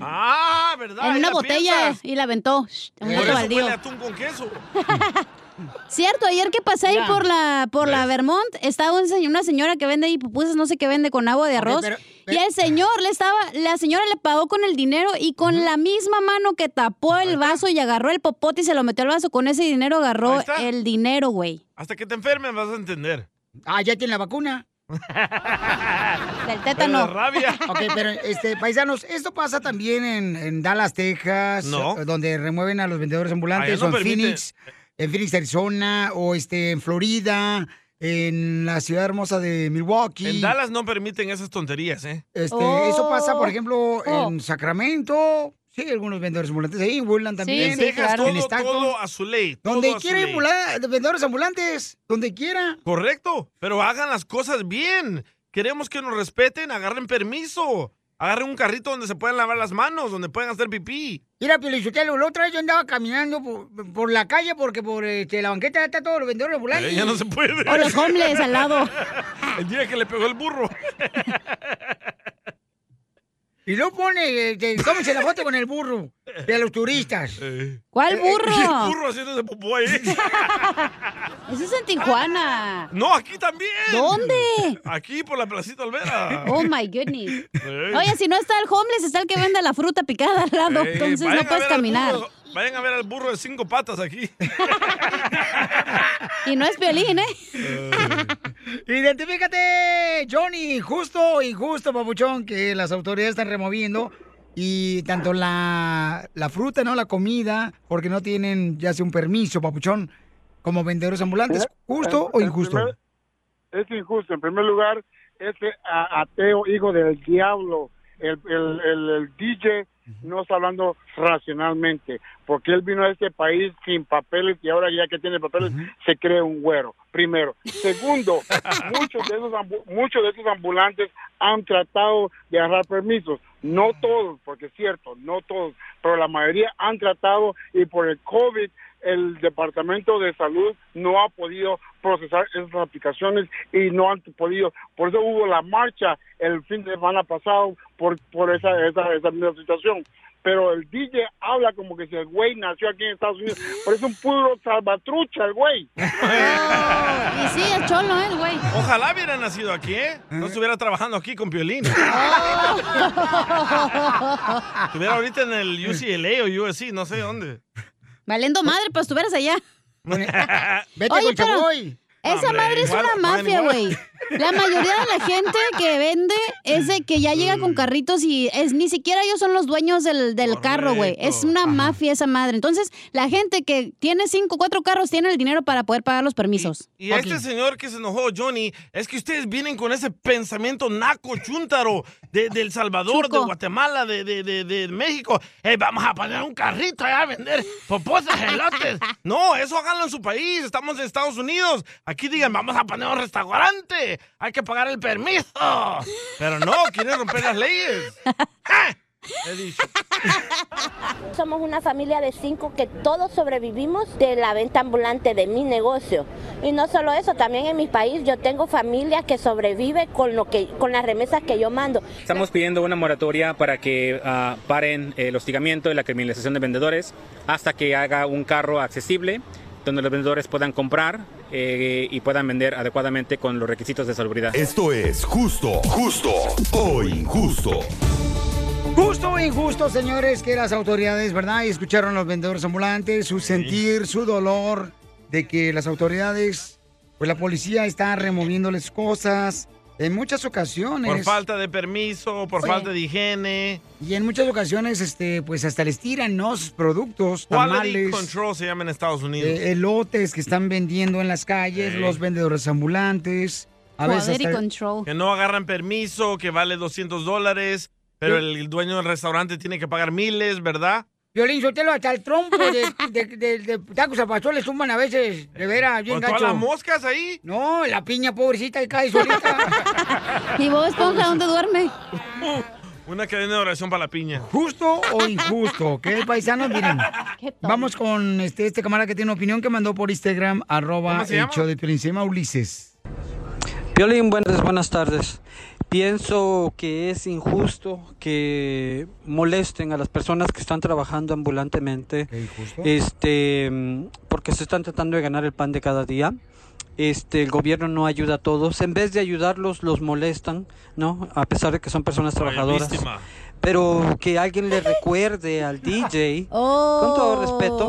Speaker 4: Ah, ¿verdad?
Speaker 6: En
Speaker 4: Ahí
Speaker 6: una
Speaker 4: la
Speaker 6: botella
Speaker 4: piensas.
Speaker 6: y la aventó. Shh, Un
Speaker 4: Por eso
Speaker 6: baldío.
Speaker 4: huele a atún con queso. (laughs)
Speaker 6: Cierto, ayer que pasé ahí por la por la Vermont, estaba un señor- una señora que vende ahí pupusas, no sé qué vende con agua de arroz.
Speaker 5: pero-
Speaker 6: y el señor le estaba, la señora le pagó con el dinero y con la misma mano que tapó el vaso y agarró el popote y se lo metió al vaso, con ese dinero agarró el dinero, güey.
Speaker 4: Hasta que te enfermes vas a entender.
Speaker 5: Ah, ya tiene la vacuna. (laughs)
Speaker 6: Del
Speaker 4: tétano. Rabia. (laughs)
Speaker 5: Ok, pero este, paisanos, esto pasa también en, en Dallas, Texas,
Speaker 4: No.
Speaker 5: donde remueven a los vendedores ambulantes,
Speaker 4: Allá no
Speaker 5: o en
Speaker 4: permite-
Speaker 5: Phoenix, en Phoenix, Arizona, o este, en Florida, en la ciudad hermosa de Milwaukee.
Speaker 4: En Dallas no permiten esas tonterías, ¿eh?
Speaker 5: Este, Eso pasa, por ejemplo,
Speaker 4: Oh.
Speaker 5: en Sacramento. Sí, algunos vendedores ambulantes ahí, en Woodland también.
Speaker 4: En Texas
Speaker 5: En
Speaker 4: todo,
Speaker 5: Stockton.
Speaker 4: todo a su ley.
Speaker 5: Donde quiera vendedores ambulantes, donde quiera.
Speaker 4: Correcto, pero hagan las cosas bien. Queremos que nos respeten, agarren permiso. Agarren un carrito donde se puedan lavar las manos, donde puedan hacer pipí.
Speaker 5: Mira, Pielichotelo, la otra vez yo andaba caminando por, por la calle porque por este, la banqueta está todos los vendedores ambulantes.
Speaker 4: Eh, ya no se puede.
Speaker 6: O los homeless al lado. (laughs)
Speaker 4: El día que le pegó el burro. (laughs)
Speaker 5: Y luego pone, este, tómense la foto con el burro de los turistas.
Speaker 6: ¿Cuál burro?
Speaker 4: Y el burro haciéndose popó ahí. (laughs)
Speaker 6: Eso es en Tijuana.
Speaker 4: No, aquí también.
Speaker 6: ¿Dónde?
Speaker 4: Aquí por la placita Olvera.
Speaker 6: Oh my goodness. Oye, si no está el homeless, está el que vende la fruta picada al lado.
Speaker 4: Ey,
Speaker 6: entonces no puedes caminar.
Speaker 4: burro- vayan a ver al burro de cinco patas aquí. (laughs)
Speaker 6: Y no es violín, ¿eh?
Speaker 5: Identifícate, Johnny, justo injusto, papuchón, que las autoridades están removiendo y tanto la, la fruta, ¿no? La comida, porque no tienen ya sea un permiso, papuchón, como vendedores ambulantes. ¿Justo o injusto?
Speaker 23: primer- es injusto. En primer lugar, ese a- ateo, hijo del diablo, el, el, el, el DJ no está hablando racionalmente, porque él vino a este país sin papeles y ahora ya que tiene papeles se cree un güero. Primero. Segundo, (laughs) muchos de esos muchos de esos ambulantes han tratado de agarrar permisos. No todos, porque es cierto, no todos, pero la mayoría han tratado y por el COVID el Departamento de Salud no ha podido procesar esas aplicaciones y no han podido, por eso hubo la marcha el fin de semana pasado por, por esa, esa, esa misma situación. Pero el DJ habla como que si el güey nació aquí en Estados Unidos, pero es un puro salvatrucha el güey. (laughs)
Speaker 6: Y sí, es cholo, ¿eh, el güey.
Speaker 4: Ojalá hubiera nacido aquí, ¿eh? No estuviera trabajando aquí con Piolín. Estuviera ahorita en el UCLA o USC, no sé dónde.
Speaker 6: Valiendo madre, pues estuvieras allá. (laughs)
Speaker 5: Vete
Speaker 6: Oye,
Speaker 5: con
Speaker 6: pero
Speaker 5: Chamoy.
Speaker 6: Esa
Speaker 5: Hombre,
Speaker 6: madre es
Speaker 5: igual,
Speaker 6: una mafia, güey. La mayoría de la gente que vende es de que ya llega con carritos y es ni siquiera ellos son los dueños del, del carro, güey. Es una mafia esa madre. Entonces, la gente que tiene cinco, cuatro carros tiene el dinero para poder pagar los permisos.
Speaker 4: Y a este señor que se enojó, Johnny, es que ustedes vienen con ese pensamiento naco, chúntaro, de, de El Salvador, de Guatemala, de, de, de, de México. Eh, vamos a poner un carrito allá a vender poposas, elotes. (laughs) No, eso háganlo en su país. Estamos en Estados Unidos. Aquí digan, vamos a poner un restaurante. Hay que pagar el permiso. Pero no, quieren romper las leyes. (laughs) He dicho. (laughs)
Speaker 18: Somos una familia de cinco que todos sobrevivimos de la venta ambulante de mi negocio. Y no solo eso, también en mi país yo tengo familia que sobrevive con lo que con las remesas que yo mando.
Speaker 19: Estamos pidiendo una moratoria para que ah, paren el hostigamiento y la criminalización de vendedores hasta que haga un carro accesible donde los vendedores puedan comprar eh, y puedan vender adecuadamente con los requisitos de salubridad.
Speaker 2: Esto es justo, justo o injusto.
Speaker 5: Justo o injusto, señores, que las autoridades, ¿verdad? Y escucharon a los vendedores ambulantes, su sentir, su dolor de que las autoridades, pues la policía está removiéndoles cosas en muchas ocasiones.
Speaker 4: Por falta de permiso, por
Speaker 5: Sí.
Speaker 4: falta de higiene.
Speaker 5: Y en muchas ocasiones, este, pues hasta les tiran, ¿no? Sus productos,
Speaker 4: Quality
Speaker 5: tamales,
Speaker 4: control se llama en Estados Unidos.
Speaker 5: eh, elotes que están vendiendo en las calles,
Speaker 4: Sí.
Speaker 5: los vendedores ambulantes. A veces hasta-
Speaker 4: Que no agarran permiso, que vale 200 dólares, pero el dueño del restaurante tiene que pagar miles, ¿verdad?
Speaker 5: Violín Sotelo, hasta el trompo de, de, de- de tacos al pastor le suman a veces, de veras, bien
Speaker 4: ¿Con todas
Speaker 5: gacho.
Speaker 4: las moscas ahí?
Speaker 5: No, la piña pobrecita y cae solita. (laughs)
Speaker 6: ¿Y vos, Esponja, dónde duerme? (laughs)
Speaker 4: Una cadena de oración para la piña.
Speaker 5: ¿Justo o injusto? ¿Ok, paisanos? Miren, (laughs) vamos con este, este camarada que tiene una opinión que mandó por Instagram, arroba show de Piolín. Se llama Ulises.
Speaker 24: Piolín, buenas, buenas tardes. Pienso que es injusto que molesten a las personas que están trabajando ambulantemente, este, mm, porque se están tratando de ganar el pan de cada día. Este, el gobierno no ayuda a todos. En vez de ayudarlos, los molestan, ¿no? A pesar de que son personas trabajadoras. Pero que alguien le recuerde al DJ, con todo respeto,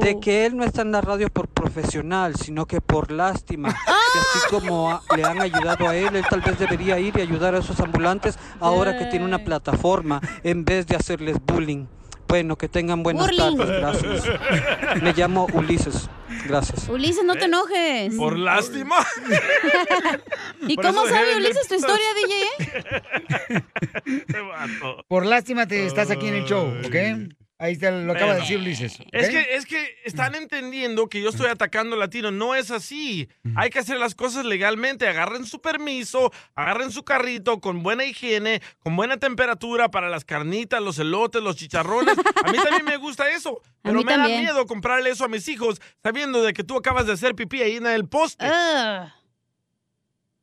Speaker 24: de que él no está en la radio por profesional, sino que por lástima. (laughs) Que así como a- le han ayudado a él, él tal vez debería ir y ayudar a esos ambulantes ahora que tiene una plataforma, en vez de hacerles bullying. Bueno, que tengan buenas
Speaker 6: Bullying.
Speaker 24: tardes, (laughs) gracias. Me llamo Ulises, gracias.
Speaker 6: Ulises, no te enojes.
Speaker 4: ¿Por lástima? (laughs)
Speaker 6: ¿Y
Speaker 4: Por
Speaker 6: cómo
Speaker 4: eso dejé
Speaker 6: sabe Ulises tu historia, DJ?
Speaker 5: Por lástima te estás aquí en el show, ¿ok? Ahí te lo acaba de decir Ulises.
Speaker 4: Es que, es que están entendiendo que yo estoy atacando al latino. No es así. Hay que hacer las cosas legalmente. Agarren su permiso, agarren su carrito con buena higiene, con buena temperatura para las carnitas, los elotes, los chicharrones. (laughs) A mí también me gusta eso. Pero me da miedo comprarle eso a mis hijos sabiendo de que tú acabas de hacer pipí ahí en el poste.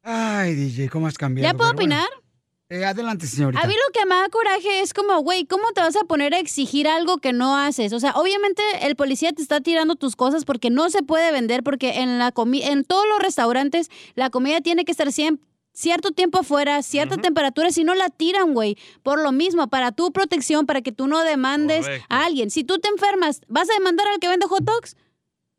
Speaker 5: Ay, DJ, ¿cómo has cambiado?
Speaker 6: ¿Ya puedo
Speaker 5: bueno. Eh, adelante, señorita.
Speaker 6: A mí lo que me da coraje es como, güey, ¿cómo te vas a poner a exigir algo que no haces? O sea, obviamente el policía te está tirando tus cosas porque no se puede vender, porque en la comi en todos los restaurantes la comida tiene que estar siempre cierto tiempo afuera, cierta temperatura, si no la tiran, güey. Por lo mismo, para tu protección, para que tú no demandes
Speaker 25: Correcto.
Speaker 6: a alguien. Si tú te enfermas, ¿vas a demandar al que vende hot dogs?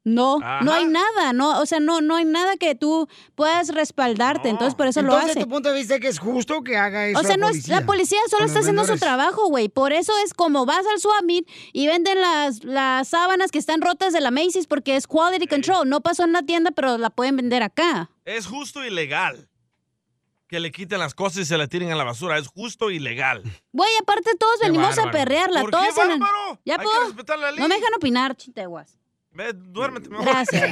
Speaker 6: No, no hay nada, no, o sea, no, no hay nada que tú puedas respaldarte, entonces por eso
Speaker 5: Entonces,
Speaker 6: lo hace.
Speaker 5: tu punto de vista es que es justo que haga eso
Speaker 6: O sea,
Speaker 5: la
Speaker 6: no es, la policía solo
Speaker 5: con
Speaker 6: está haciendo su trabajo, güey. Por eso es como vas al swap meet y venden las, las sábanas que están rotas de la Macy's porque es quality control. No pasó en una tienda, pero la pueden vender acá.
Speaker 4: Es justo y legal. Que le quiten las cosas y se la tiren a la basura. Es justo y legal.
Speaker 6: Güey, aparte todos
Speaker 4: Qué
Speaker 6: venimos a perrearla.
Speaker 4: ¿Por
Speaker 6: todos
Speaker 4: qué,
Speaker 6: en el-
Speaker 4: bárbaro?
Speaker 6: ¿Ya
Speaker 4: Hay que
Speaker 6: puedo?
Speaker 4: respetar la ley.
Speaker 6: No me dejan opinar, chiteguas.
Speaker 4: Ve, duérmete mejor.
Speaker 6: Gracias.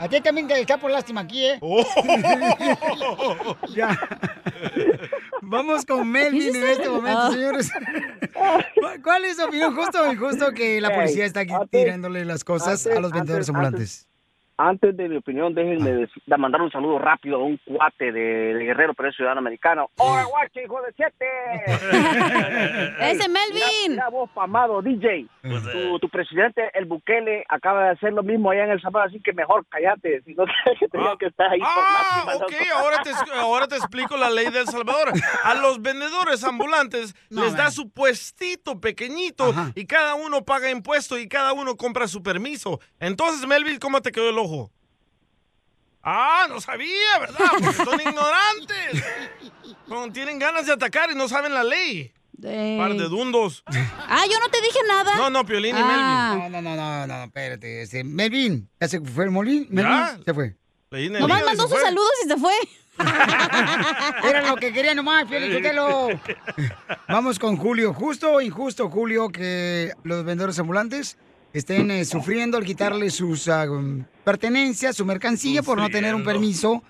Speaker 5: A ti también te está por lástima aquí, ¿eh?
Speaker 4: Oh. (laughs)
Speaker 5: ya. Vamos con Melvin en este momento,
Speaker 25: Ah.
Speaker 5: señores. ¿Cuál es su opinión justo o injusto que la policía está aquí
Speaker 25: Antes-
Speaker 5: tirándole las cosas a los vendedores
Speaker 25: antes-
Speaker 5: ambulantes?
Speaker 25: Antes de mi opinión, déjenme dec- de mandar un saludo rápido a un cuate de, de Guerrero, pero es ciudadano americano. ¡Hola, guache, hijo de siete! (laughs)
Speaker 6: ¡Ese Melvin!
Speaker 25: Mira, mira vos, pamado DJ. Tu, tu presidente, el Bukele, acaba de hacer lo mismo allá en El Salvador, así que mejor cállate. Si no (laughs) que tenía que estar ahí. por
Speaker 4: Ah, ok,
Speaker 25: ¿no?
Speaker 4: ahora te, ahora te explico la ley de El Salvador. A los vendedores ambulantes les da su puestito pequeñito y cada uno paga impuesto y cada uno compra su permiso. Entonces, Melvin, ¿cómo te quedó el ojo? Ah, no sabía, ¿verdad? Porque son ignorantes. No, tienen ganas de atacar y no saben la ley. Par de dundos.
Speaker 6: Ah, yo no te dije nada.
Speaker 4: No, no, Piolín y
Speaker 5: No, no, no, no, no, espérate. Este, Melvin, ¿ya se fue el Molín? Melvin,
Speaker 4: Ya.
Speaker 5: se fue.
Speaker 4: Leí en el
Speaker 6: Nomás
Speaker 4: libro y
Speaker 6: mandó
Speaker 4: se
Speaker 6: sus
Speaker 4: fue.
Speaker 6: saludos y se fue. (laughs)
Speaker 5: Era lo que quería nomás, Piolín Sotelo. (laughs) Vamos con Julio. ¿Justo o injusto, Julio, que los vendedores ambulantes estén eh, sufriendo al quitarle sus um, pertenencias, su mercancía, por no tener un permiso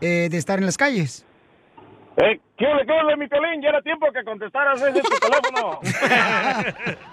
Speaker 5: eh, de estar en las calles?
Speaker 26: Eh, ¿Qué le queda mi pelín? Ya era tiempo que contestaras ese tu teléfono. (laughs)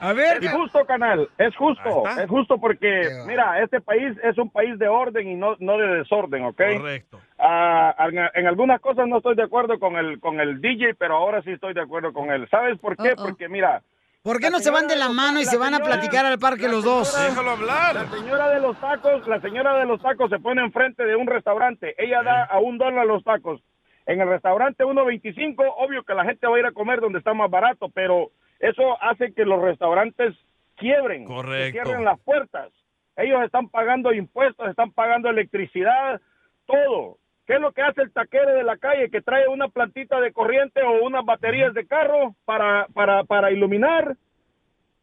Speaker 5: A ver.
Speaker 26: Y justo, canal, es justo. Es justo porque, mira, este país es un país de orden y no, no de desorden, ¿ok?
Speaker 4: Correcto.
Speaker 26: Ah, en, en algunas cosas no estoy de acuerdo con el, con el DJ, pero ahora sí estoy de acuerdo con él. ¿Sabes por qué? Porque, mira...
Speaker 5: ¿Por qué no se van de la mano y se van a platicar al parque los dos?
Speaker 26: La señora de los tacos, la señora de los tacos se pone enfrente de un restaurante. Ella da a un dólar los tacos. En el restaurante 1.25, obvio que la gente va a ir a comer donde está más barato, pero eso hace que los restaurantes quiebren,
Speaker 4: Correcto.
Speaker 26: cierren las puertas. Ellos están pagando impuestos, están pagando electricidad, todo. ¿Qué es lo que hace el taquero de la calle que trae una plantita de corriente o unas baterías de carro para, para, para iluminar?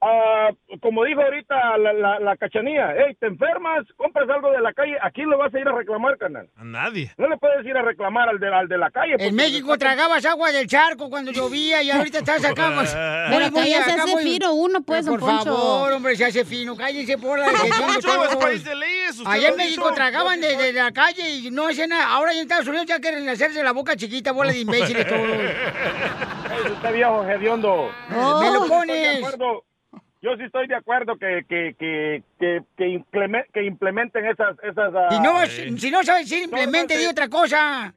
Speaker 26: Ah, como dijo ahorita la, la, la cachanía, hey, te enfermas, compras algo de la calle, ¿a quién lo vas a ir a reclamar, canal?
Speaker 4: A nadie.
Speaker 26: No le puedes ir a reclamar al de, al de la calle.
Speaker 5: En México tragabas agua del charco cuando llovía y ahorita estás acá. (laughs) pues,
Speaker 6: Pero todavía se
Speaker 5: acá,
Speaker 6: hace
Speaker 5: muy-
Speaker 6: fino uno, pues,
Speaker 5: Por
Speaker 6: Poncho.
Speaker 5: favor, hombre, se hace fino. Cállense por la de
Speaker 4: de leyes,
Speaker 5: Allá en México tragaban desde la calle y no hacían nada. Ahora en Estados Unidos ya quieren hacerse la boca chiquita, bola de imbéciles todos. (laughs)
Speaker 26: Usted viejo hediondo.
Speaker 5: Oh. Me lo pones.
Speaker 26: De Yo sí estoy de acuerdo que, que, que, que, que, implemen- que implementen esas... esas ah,
Speaker 5: Si no, si no sabes decir simplemente di otra cosa.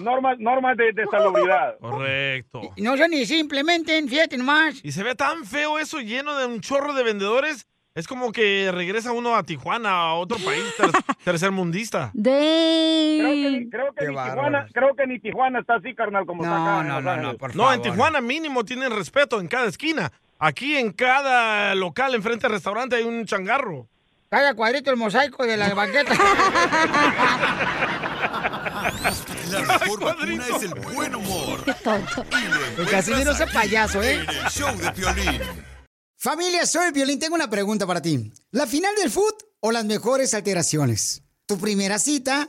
Speaker 26: Normas, normas de, de salubridad. (laughs)
Speaker 4: Correcto.
Speaker 5: No sé ni si implementen, fíjate nomás.
Speaker 4: Y se ve tan feo eso lleno de un chorro de vendedores. Es como que regresa uno a Tijuana, a otro país ter- (laughs) tercermundista.
Speaker 26: Creo que, creo, que ni. Tijuana, creo que ni Tijuana está así, carnal, como está acá. en Los Ángeles.
Speaker 4: No, en Tijuana mínimo tienen respeto en cada esquina. Aquí en cada local, enfrente del restaurante, hay un changarro.
Speaker 5: Cada cuadrito el mosaico de la (laughs) banqueta.
Speaker 2: La mejor vacuna es el buen humor.
Speaker 5: Qué tonto. El Casimiro es payaso, ¿eh?
Speaker 2: En el show de Piolín.
Speaker 5: Familia, soy Violín. Tengo una pregunta para ti. ¿La final del foot o las mejores alteraciones? ¿Tu primera cita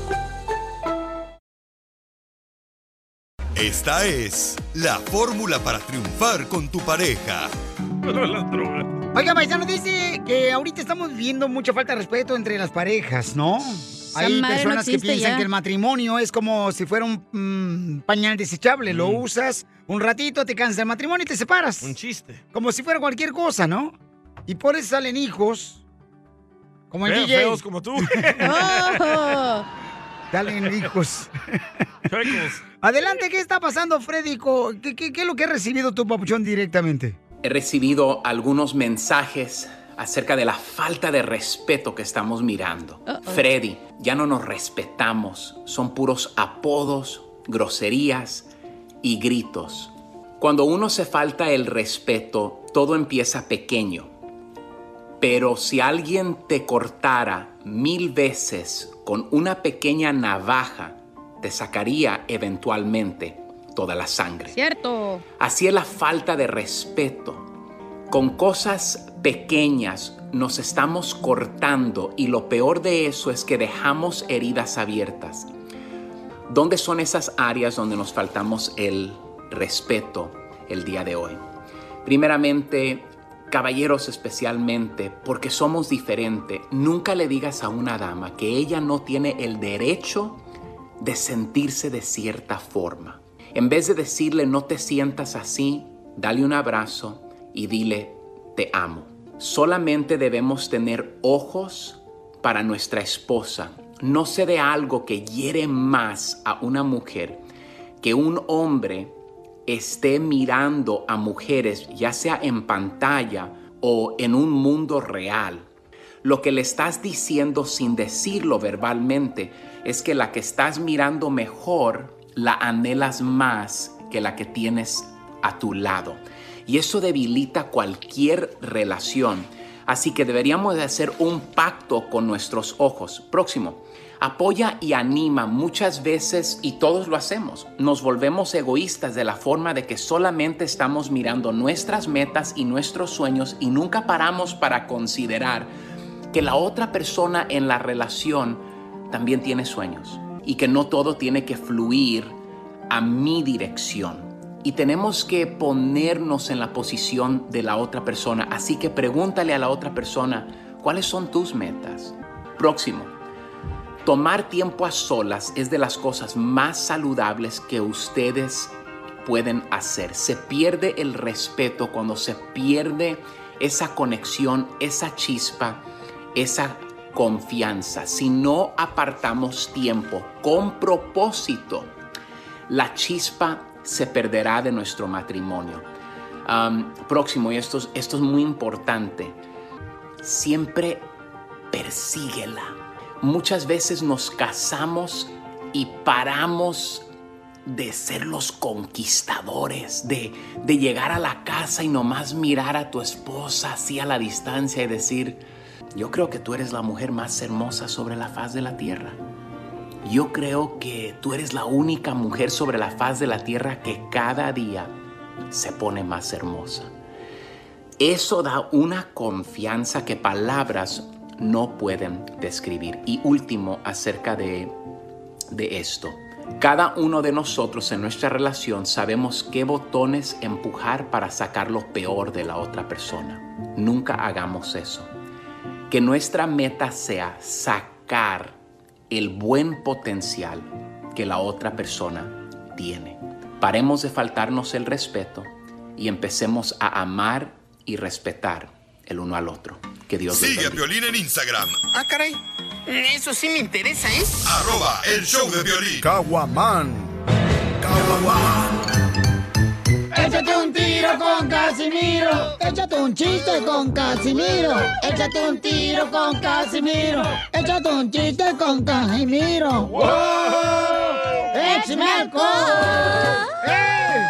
Speaker 2: Esta es la fórmula para triunfar con tu pareja.
Speaker 5: Oiga, paisano, dice que ahorita estamos viviendo mucha falta de respeto entre las parejas, ¿no? Hay
Speaker 6: madre no
Speaker 5: personas que piensan
Speaker 6: ya.
Speaker 5: que el matrimonio es como si fuera un mm, pañal desechable. Lo usas un ratito, te cansas del matrimonio y te separas.
Speaker 4: Un chiste.
Speaker 5: Como si fuera cualquier cosa, ¿no? Y por eso salen hijos. Como el
Speaker 4: Feo-
Speaker 5: DJ.
Speaker 4: feos como tú. (laughs) (laughs)
Speaker 5: Oh. Salen hijos. Adelante, ¿qué está pasando, Freddy? ¿Qué, qué, qué es lo que has recibido tu papuchón directamente?
Speaker 27: He recibido algunos mensajes acerca de la falta de respeto que estamos mirando. Freddy, ya no nos respetamos. Son puros apodos, groserías y gritos. Cuando uno se falta el respeto, todo empieza pequeño. Pero si alguien te cortara mil veces con una pequeña navaja, te sacaría eventualmente toda la sangre.
Speaker 6: Cierto.
Speaker 27: Así es la falta de respeto. Con cosas pequeñas nos estamos cortando y lo peor de eso es que dejamos heridas abiertas. ¿Dónde son esas áreas donde nos faltamos el respeto el día de hoy? Primeramente, Caballeros especialmente, porque somos diferentes, nunca le digas a una dama que ella no tiene el derecho de sentirse de cierta forma. En vez de decirle no te sientas así, dale un abrazo y dile te amo. Solamente debemos tener ojos para nuestra esposa. No se de algo que hiere más a una mujer que un hombre esté mirando a mujeres, ya sea en pantalla o en un mundo real. Lo que le estás diciendo sin decirlo verbalmente es que la que estás mirando mejor la anhelas más que la que tienes a tu lado. Y eso debilita cualquier relación. Así que deberíamos de hacer un pacto con nuestros ojos. Próximo. Apoya y anima muchas veces y todos lo hacemos. Nos volvemos egoístas de la forma de que solamente estamos mirando nuestras metas y nuestros sueños y nunca paramos para considerar que la otra persona en la relación también tiene sueños y que no todo tiene que fluir a mi dirección. Y tenemos que ponernos en la posición de la otra persona. Así que pregúntale a la otra persona, ¿cuáles son tus metas? Próximo. Tomar tiempo a solas es de las cosas más saludables que ustedes pueden hacer. Se pierde el respeto cuando se pierde esa conexión, esa chispa, esa confianza. Si no apartamos tiempo con propósito, la chispa se perderá de nuestro matrimonio. Próximo, y esto, es- esto es muy importante, siempre persíguela. Muchas veces nos casamos y paramos de ser los conquistadores, de, de llegar a la casa y nomás mirar a tu esposa así a la distancia y decir, yo creo que tú eres la mujer más hermosa sobre la faz de la tierra. Yo creo que tú eres la única mujer sobre la faz de la tierra que cada día se pone más hermosa. Eso da una confianza que palabras no pueden describir. Y último, acerca de, de esto. Cada uno de nosotros en nuestra relación sabemos qué botones empujar para sacar lo peor de la otra persona. Nunca hagamos eso. Que nuestra meta sea sacar el buen potencial que la otra persona tiene. Paremos de faltarnos el respeto y empecemos a amar y respetar el uno al otro. Que Dios
Speaker 2: Sigue a. Violín en Instagram.
Speaker 28: Ah, caray. Eso sí me interesa, ¿eh?
Speaker 2: Arroba el show de violín.
Speaker 29: Caguaman.
Speaker 5: Échate un tiro con Casimiro. Échate un chiste con Casimiro. Échate un tiro con Casimiro. Échate un chiste con Casimiro. ¡Wow! ¡Échame alcohol! ¡Eh!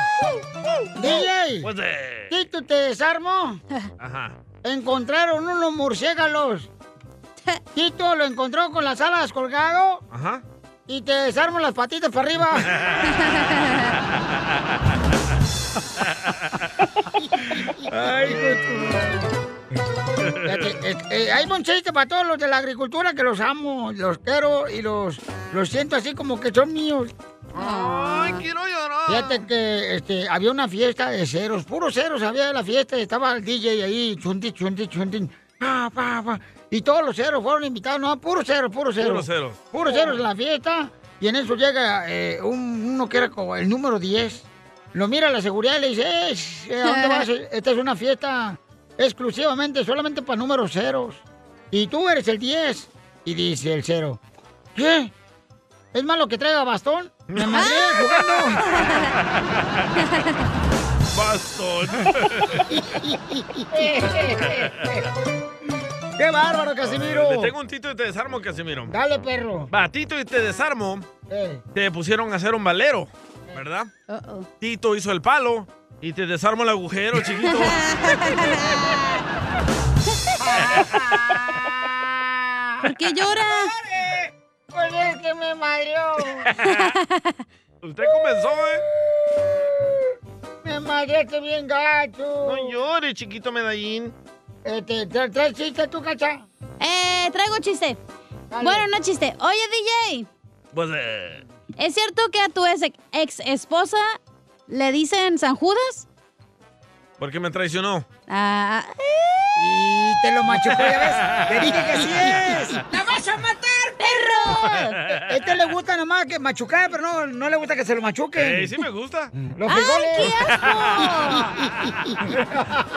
Speaker 5: DJ,
Speaker 4: Pues de...
Speaker 5: ¿Tito te desarmo?
Speaker 4: Ajá.
Speaker 5: Encontraron unos murciélagos. Tito lo encontró con las alas colgado
Speaker 4: Ajá.
Speaker 5: y te desarmo las patitas para arriba. (laughs) Ay, eh, eh, hay un chiste para todos los de la agricultura que los amo, los quiero y los, los siento así como que son míos.
Speaker 4: Ay, quiero llorar.
Speaker 5: Fíjate que este, había una fiesta de ceros, puros ceros había de la fiesta, y estaba el DJ ahí, chunti, chunti, chunti, pa, pa, pa, y todos los ceros fueron invitados, no, puros ceros, puros ceros.
Speaker 4: Puros ceros.
Speaker 5: Puros ceros en la fiesta, y en eso llega eh, un- uno que era como el número 10, lo mira la seguridad y le dice, "Eh, ¿a dónde vas? (laughs) Esta es una fiesta exclusivamente, solamente para números ceros, y tú eres el 10, y dice el cero, ¿qué? ¿Es malo que traiga bastón? Me madré (laughs) jugando. (laughs)
Speaker 4: Bastón.
Speaker 5: ¡Qué bárbaro, Casimiro!
Speaker 4: Le tengo un Tito y te desarmo, Casimiro.
Speaker 5: Dale, perro.
Speaker 4: Va, Tito y te desarmo.
Speaker 5: Eh.
Speaker 4: Te pusieron a hacer un valero, ¿verdad? Tito hizo el palo y te desarmo el agujero, chiquito. (laughs)
Speaker 6: ¿Por qué llora?
Speaker 5: Pues es que me madreó. (laughs)
Speaker 4: Usted comenzó, ¿eh?
Speaker 5: Me madreaste bien gacho.
Speaker 4: No llores, chiquito medallín.
Speaker 5: Este, ¿tra- ¿Traes chiste tú, cacha?
Speaker 6: Eh, traigo chiste.
Speaker 5: Dale.
Speaker 6: Bueno, no chiste. Oye, DJ,
Speaker 4: Pues, eh,
Speaker 6: ¿es cierto que a tu ex, esposa le dicen San Judas?
Speaker 4: Porque me traicionó.
Speaker 6: Ah,
Speaker 5: Y te lo machucó, ya ves. Te dije que sí es. (laughs)
Speaker 6: ¡La vas a matar, perro! (laughs)
Speaker 5: Este le gusta nomás que machucar, pero no, no le gusta que se lo machuquen.
Speaker 4: Eh, sí me gusta.
Speaker 5: Los frijoles. (laughs)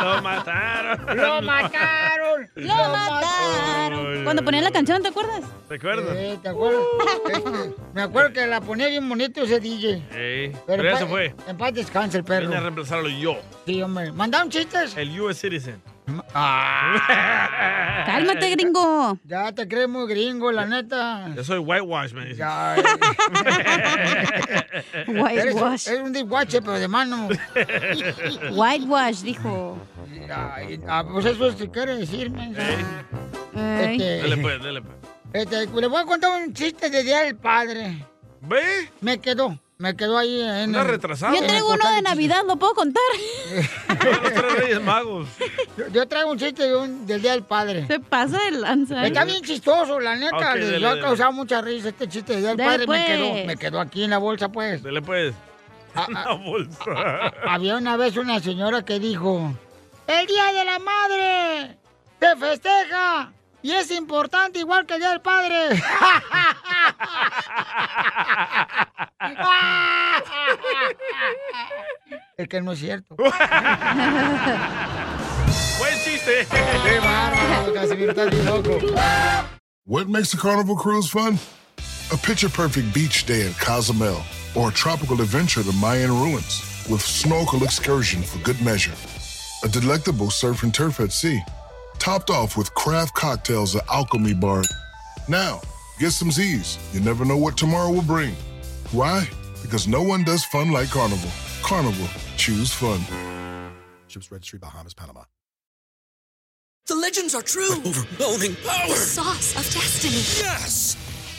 Speaker 4: Lo mataron.
Speaker 5: ¡Lo mataron!
Speaker 6: ¡Lo mataron! Cuando ponían la canción, ¿te acuerdas?
Speaker 4: ¿Recuerdas?
Speaker 5: Eh, ¿te acuerdas? Este, (laughs) me acuerdo que la ponía bien bonito ese DJ. Pero,
Speaker 4: pero ya se fue.
Speaker 5: En paz descanse el perro.
Speaker 4: Vine a reemplazarlo yo.
Speaker 5: Sí, hombre. ¿Mandaron chistes?
Speaker 4: El US Citizen.
Speaker 6: Cálmate, gringo.
Speaker 5: Ya te crees muy gringo, la neta.
Speaker 4: Yo soy whitewash, me dice.
Speaker 5: Ya, (laughs)
Speaker 6: Whitewash.
Speaker 5: Eres, eres un dishwasher, pero de mano. (laughs)
Speaker 6: Whitewash, dijo.
Speaker 5: Ay, ah, pues eso es que quiere decirme. Este,
Speaker 4: Dale pues, dale pues.
Speaker 5: este, le voy a contar un chiste de Día del Padre.
Speaker 4: ¿Ve?
Speaker 5: Me quedó. Me quedó ahí en
Speaker 4: Anda
Speaker 5: el-
Speaker 4: retrasado.
Speaker 6: Yo traigo uno de Navidad, ¿lo puedo contar? (laughs)
Speaker 4: Los tres reyes magos.
Speaker 5: Yo, yo traigo un chiste de un- del Día del Padre.
Speaker 6: Se pasa de lanza. ¿eh?
Speaker 5: Está bien chistoso, la neta.
Speaker 4: Ok,
Speaker 5: les
Speaker 4: dele,
Speaker 5: ha
Speaker 4: dele.
Speaker 5: causado mucha risa este chiste del Día del
Speaker 6: Dele,
Speaker 5: Padre. Me quedó,
Speaker 6: pues.
Speaker 5: me quedó aquí en la bolsa, pues.
Speaker 4: Dale pues.
Speaker 5: Ah, (laughs)
Speaker 4: Una
Speaker 5: ah,
Speaker 4: bolsa.
Speaker 5: había una vez una señora que dijo: ¡El Día de la Madre! ¡Se festeja! Y es importante igual que el Día del Padre. es que no es cierto.
Speaker 4: Buen chiste.
Speaker 5: ¡Qué bárbaro, Casimiro! Estás bien loco.
Speaker 29: What makes a carnival cruise fun? A picture perfect beach day in Cozumel or a tropical adventure to Mayan ruins with snorkel excursion for good measure. A delectable surf and turf at sea, topped off with craft cocktails at Alchemy Bar. Now, get some Z's. You never know what tomorrow will bring. Why? Because no one does fun like Carnival. Carnival, choose fun.
Speaker 20: Ships Registry, Bahamas, Panama.
Speaker 30: The legends are true.
Speaker 20: Overwhelming power!
Speaker 30: The sauce of destiny.
Speaker 20: Yes!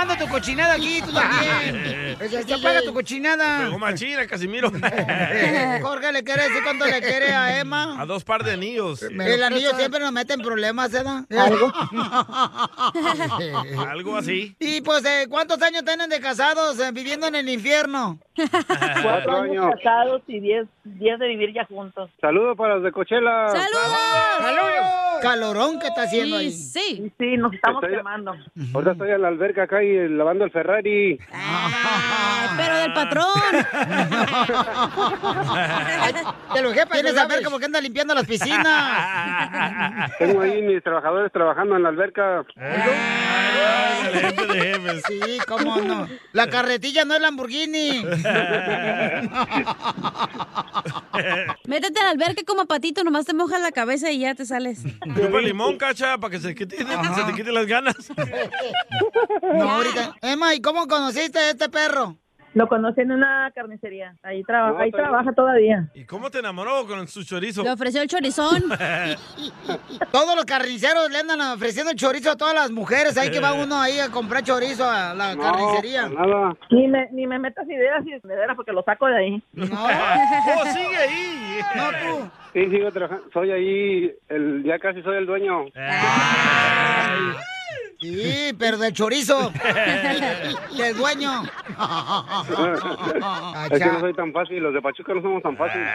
Speaker 5: Fumando tu cochinada aquí, tú también. Ya (laughs) te apaga tu cochinada.
Speaker 4: Pegó machina, Casimiro. (laughs)
Speaker 5: Jorge le quiere decir cuánto le quiere a Emma.
Speaker 4: A dos par de anillos.
Speaker 5: El anillo siempre nos mete en problemas, ¿verdad?
Speaker 4: Algo. (laughs) Algo así.
Speaker 5: Y pues, eh, ¿cuántos años tienen de casados eh, viviendo en el infierno?
Speaker 31: Cuatro años casados y diez, diez de vivir ya juntos.
Speaker 23: Saludos para los de Cochela.
Speaker 5: ¡Saludos! Calorón que está haciendo ahí.
Speaker 6: Sí,
Speaker 31: sí, nos estamos
Speaker 23: Estoy-
Speaker 31: quemando.
Speaker 23: Ahorita estoy en la alberca acá y lavando el Ferrari.
Speaker 6: pero del patrón. (laughs)
Speaker 5: Te lo Tienes saber como que anda limpiando las piscinas.
Speaker 23: Tengo ahí mis trabajadores trabajando en la alberca.
Speaker 5: Sí, cómo no. La carretilla no es Lamborghini.
Speaker 6: Métete al alberca como patito, nomás te mojas la cabeza y ya te sales.
Speaker 4: Chupa limón, cacha, para que se, quite- se te quiten las ganas.
Speaker 5: No, ahorita. Emma, ¿y cómo conociste a este perro?
Speaker 31: Lo conocí en una carnicería. Ahí, traba-
Speaker 4: No,
Speaker 31: ahí trabaja todavía.
Speaker 4: ¿Y cómo te enamoró con su chorizo?
Speaker 6: Le ofreció el chorizón. (laughs)
Speaker 5: Todos los carniceros le andan ofreciendo chorizo a todas las mujeres. Ahí que va uno ahí a comprar chorizo a la carnicería.
Speaker 23: Nada.
Speaker 31: Ni me, ni me metas ideas y veras porque lo saco de ahí.
Speaker 5: No. (laughs)
Speaker 4: ¡Oh, sigue ahí!
Speaker 5: No, tú.
Speaker 23: Sí, sigo trabajando. Soy ahí, el, ya casi soy el dueño.
Speaker 5: Sí, pero del chorizo. (laughs) del dueño. (laughs)
Speaker 23: es que no soy tan fácil, los de Pachuca no somos tan fáciles.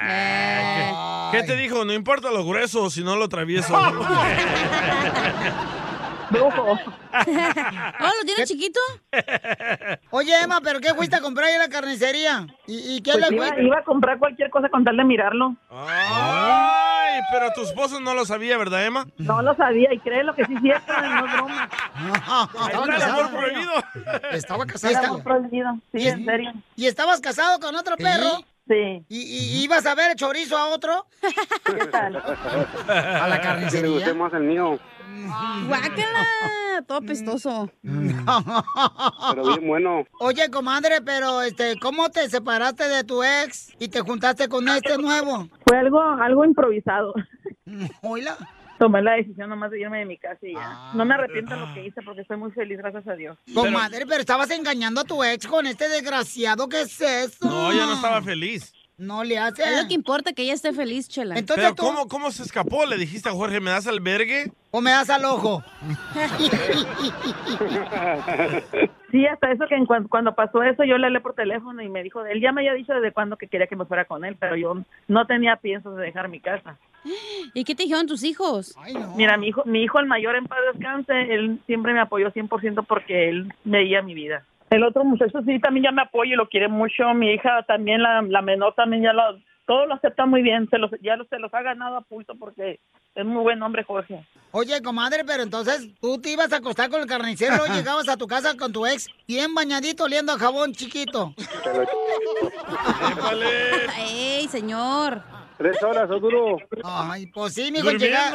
Speaker 4: ¿Qué te dijo? No importa lo grueso, sino lo travieso. (laughs)
Speaker 31: Brujo. (laughs)
Speaker 6: ¿Oh, lo tiene chiquito?
Speaker 5: Oye, Emma, ¿pero qué fuiste a comprar ahí en la carnicería? ¿Y, y qué
Speaker 31: Pues
Speaker 5: le
Speaker 31: iba, iba a comprar cualquier cosa con tal de mirarlo.
Speaker 4: Ay, pero tu esposo no lo sabía, ¿verdad, Emma?
Speaker 31: No lo sabía y créelo que sí cierto, no es broma. (laughs)
Speaker 4: Está el amor prohibido.
Speaker 5: Estaba
Speaker 31: Era amor prohibido. Sí, en serio.
Speaker 5: ¿Y estabas casado con otro perro?
Speaker 31: Sí.
Speaker 5: ¿Y, y ibas a ver el chorizo a otro? (laughs)
Speaker 31: ¿Qué tal?
Speaker 5: A la
Speaker 32: Que le
Speaker 5: carnicería.
Speaker 32: guste más el mío,
Speaker 6: Guácala, todo pestoso. (laughs)
Speaker 32: pero bien bueno.
Speaker 5: Oye, comadre, pero este, ¿cómo te separaste de tu ex y te juntaste con este nuevo?
Speaker 31: Fue algo, algo improvisado. (laughs)
Speaker 5: Hola.
Speaker 31: Tomé la decisión nomás de irme de mi casa y ya. No me arrepiento de lo que hice porque estoy muy feliz, gracias a Dios.
Speaker 5: Comadre, pero estabas engañando a tu ex con este desgraciado, ¿qué es eso?
Speaker 4: No, ella no estaba feliz.
Speaker 5: No le hace.
Speaker 6: Es lo que importa, que ella esté feliz, chela.
Speaker 5: Entonces
Speaker 4: Pero
Speaker 5: tú-
Speaker 4: ¿cómo, ¿cómo se escapó? Le dijiste a Jorge, ¿me das albergue?
Speaker 5: ¿O me das al ojo? (laughs)
Speaker 31: Sí, hasta eso que en cuan- cuando pasó eso yo le hablé por teléfono y me dijo, él ya me había dicho desde cuándo que quería que me fuera con él, pero yo no tenía piensos de dejar mi casa. (gasps)
Speaker 6: ¿Y qué te dijeron tus hijos?
Speaker 31: Mira, mi hijo, mi hijo el mayor en paz descanse, él siempre me apoyó 100% porque él veía mi vida. El otro muchacho sí también ya me apoya y lo quiere mucho. Mi hija también, la, la menor también ya lo, todo lo acepta muy bien. Se los, ya lo- se los ha ganado a pulso porque es muy buen hombre, Jorge.
Speaker 5: Oye, comadre, pero entonces tú te ibas a acostar con el carnicero, (laughs) luego llegabas a tu casa con tu ex, bien bañadito, oliendo a jabón chiquito. (laughs)
Speaker 6: ¡Ey, señor!
Speaker 32: Tres horas, o duro.
Speaker 5: Ay, pues sí, mijo, llega...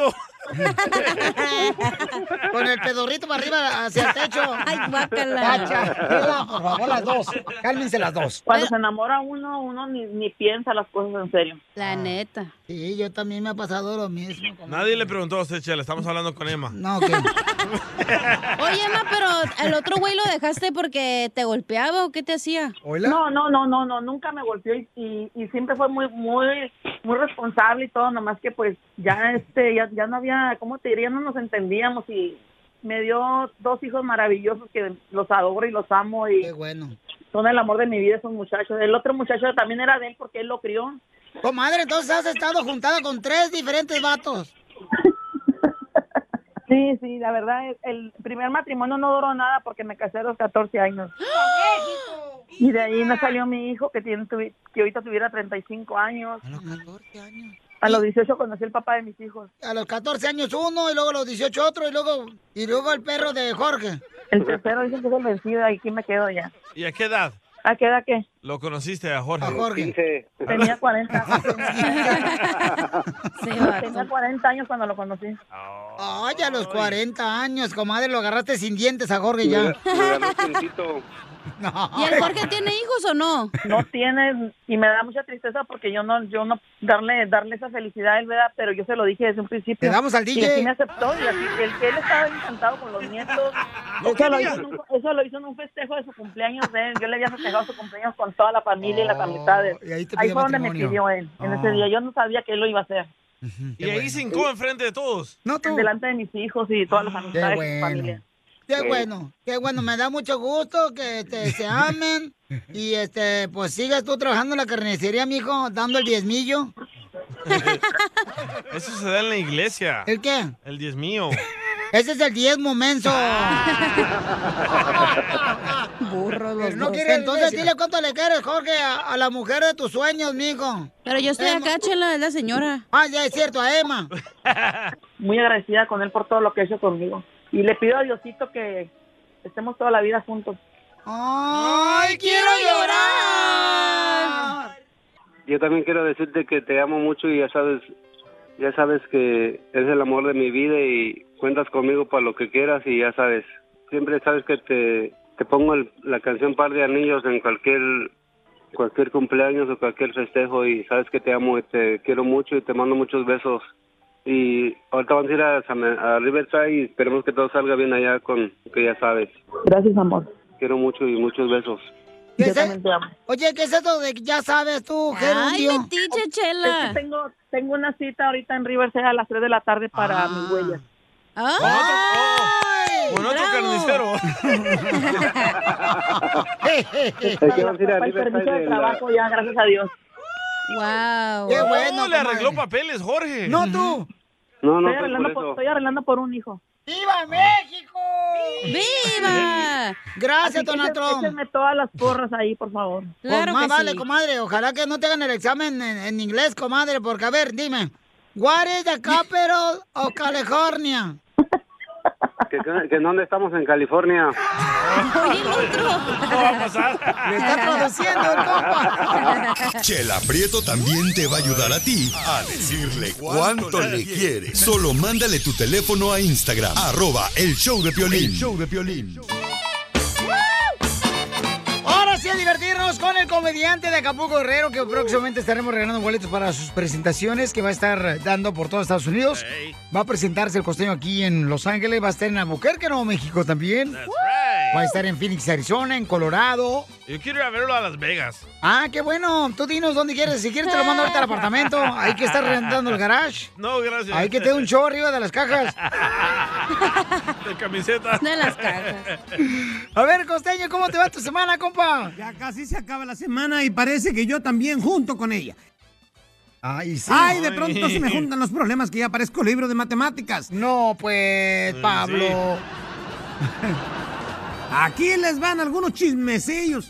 Speaker 5: (laughs) Con el pedorrito para arriba hacia el techo. (laughs)
Speaker 6: Ay, guácala.
Speaker 5: Por favor, las dos. Cálmense las dos.
Speaker 31: Cuando se enamora uno, uno ni, ni piensa las cosas en serio.
Speaker 6: La neta.
Speaker 5: Sí, yo también me ha pasado lo mismo.
Speaker 4: Nadie le preguntó a usted, Chela. Estamos hablando con Emma.
Speaker 5: No, ok. (laughs)
Speaker 6: Oye, Emma, pero el otro güey lo dejaste porque te golpeaba o qué te hacía?
Speaker 31: No, no, no, no, no, nunca me golpeó y, y, y siempre fue muy, muy, muy responsable y todo, nomás que pues ya este, ya, ya no había, ¿cómo te diría? No nos entendíamos y me dio dos hijos maravillosos que los adoro y los amo y
Speaker 5: Qué bueno.
Speaker 31: son el amor de mi vida esos muchachos. El otro muchacho también era de él porque él lo crió.
Speaker 5: Comadre, entonces has estado juntada con tres diferentes vatos. (laughs)
Speaker 31: Sí, sí, la verdad, el- primer matrimonio no duró nada porque me casé a los 14 años. Y de ahí me salió mi hijo que tiene que ahorita tuviera 35 años.
Speaker 5: A los 14 años.
Speaker 31: A los 18 conocí el papá de mis hijos.
Speaker 5: A los 14 años uno, y luego a los 18 otro, y luego, y luego el perro de Jorge.
Speaker 31: El tercero dicen que es el vencido y aquí me quedo ya.
Speaker 4: ¿Y a qué edad?
Speaker 31: ¿A qué edad qué?
Speaker 4: Lo conociste a Jorge.
Speaker 5: A Jorge.
Speaker 31: Tenía 40. (laughs) Tenía 40 años cuando lo conocí.
Speaker 5: Ay, a los 40 años, comadre, lo agarraste sin dientes a Jorge ya.
Speaker 6: ¿Y el Jorge tiene hijos o no?
Speaker 31: No tiene y me da mucha tristeza porque yo no yo no darle darle esa felicidad a él, ¿verdad? Pero yo se lo dije desde un principio.
Speaker 5: Te damos al
Speaker 31: Y
Speaker 5: DJ.
Speaker 31: así me aceptó y así él, él estaba encantado con los nietos. Eso lo, hizo en un, eso lo hizo en un festejo de su cumpleaños de él. Yo le había festejado su cumpleaños con toda la familia y las amistades.
Speaker 5: y ahí te
Speaker 31: ahí fue donde me pidió él, en ese
Speaker 5: Oh.
Speaker 31: día. Yo no sabía que él lo iba a hacer.
Speaker 4: Y ahí se hincó enfrente de todos.
Speaker 5: No, tú.
Speaker 31: Delante de mis hijos y todas las amistades de su
Speaker 5: bueno.
Speaker 31: familia.
Speaker 5: Qué bueno, qué bueno, me da mucho gusto que este, se amen (laughs) y este, pues sigas tú trabajando en la carnicería, mijo, dando el diezmillo. (laughs)
Speaker 4: Eso se da en la iglesia.
Speaker 5: ¿El qué?
Speaker 4: El diez mío. (laughs)
Speaker 5: Ese es el diezmo, menso.
Speaker 6: Burro,
Speaker 5: Pero no quiere, entonces dile cuánto le quieres, Jorge, a, a la mujer de tus sueños, mijo.
Speaker 6: Pero yo estoy acá, Chela, es la señora.
Speaker 5: Ah, ya es cierto, a Emma.
Speaker 31: Muy agradecida con él por todo lo que ha hecho conmigo. Y le pido a Diosito que estemos toda la vida juntos.
Speaker 5: ¡Ay, quiero llorar!
Speaker 32: Yo también quiero decirte que te amo mucho y ya sabes, ya sabes que es el amor de mi vida y cuentas conmigo para lo que quieras y ya sabes, siempre sabes que te, te pongo el- la canción Par de Anillos en cualquier cualquier cumpleaños o cualquier festejo y sabes que te amo y te quiero mucho y te mando muchos besos. Y ahorita vamos a ir a, San- a Riverside y esperemos que todo salga bien allá con que ya sabes.
Speaker 31: Gracias, amor.
Speaker 32: Quiero mucho y muchos besos.
Speaker 5: ¿Qué
Speaker 31: Yo
Speaker 5: es
Speaker 31: también te amo.
Speaker 5: Oye, ¿qué es eso de que ya sabes tú,
Speaker 6: Ay,
Speaker 5: Gerundio?
Speaker 6: metiche,
Speaker 31: Es
Speaker 6: Chela.
Speaker 31: que tengo, tengo una cita ahorita en Riverside a las 3 de la tarde para mi huella.
Speaker 6: ¡Ay!
Speaker 4: Con otro
Speaker 6: bravo. (laughs)
Speaker 32: Es que vamos a ir a
Speaker 31: Para el
Speaker 32: Riverside
Speaker 31: permiso de trabajo ya, gracias a Dios.
Speaker 6: Wow.
Speaker 5: Qué bueno,
Speaker 4: le arregló papeles, Jorge.
Speaker 5: No tú.
Speaker 32: No, no,
Speaker 31: Estoy arreglando,
Speaker 32: por
Speaker 31: estoy arreglando por un hijo.
Speaker 5: ¡Viva México!
Speaker 6: ¡Viva! (laughs)
Speaker 5: Gracias, Donald Trump.
Speaker 31: échenme todas las porras ahí, por favor.
Speaker 6: Claro
Speaker 5: Pues más
Speaker 6: que
Speaker 5: vale,
Speaker 6: sí.
Speaker 5: comadre. Ojalá que no te hagan el examen en, en inglés, comadre, porque a ver, dime. What is the capital of California?
Speaker 32: Que, que, que dónde estamos en California.
Speaker 4: No va a pasar.
Speaker 5: Me está produciendo el compa. (laughs)
Speaker 2: Chela Prieto también te va a ayudar a ti a decirle cuánto le quieres. Solo mándale tu teléfono a Instagram, arroba el show de Piolín.
Speaker 5: El
Speaker 2: show de Piolín.
Speaker 5: A divertirnos con el comediante de Acapulco Guerrero que próximamente estaremos regalando boletos para sus presentaciones que va a estar dando por todo Estados Unidos. Va a presentarse el costeño aquí en Los Ángeles, va a estar en Albuquerque, Nuevo México también. Va a estar en Phoenix, Arizona, en Colorado.
Speaker 4: Yo quiero ir a verlo a Las Vegas.
Speaker 5: Ah, qué bueno. Tú dinos dónde quieres. Si quieres te lo mando ahorita al apartamento. Hay que estar rentando el garage.
Speaker 4: No, gracias.
Speaker 5: Hay que tener un show arriba de las cajas. (laughs)
Speaker 4: De camiseta.
Speaker 6: De las cajas.
Speaker 5: A ver, costeño, ¿cómo te va tu semana, compa?
Speaker 17: Ya casi se acaba la semana y parece que yo también junto con ella.
Speaker 5: Ay, sí.
Speaker 17: Ay, de pronto se me juntan los problemas que ya parezco libro de matemáticas.
Speaker 5: No, pues, Pablo. (laughs)
Speaker 17: Aquí les van algunos chismecillos.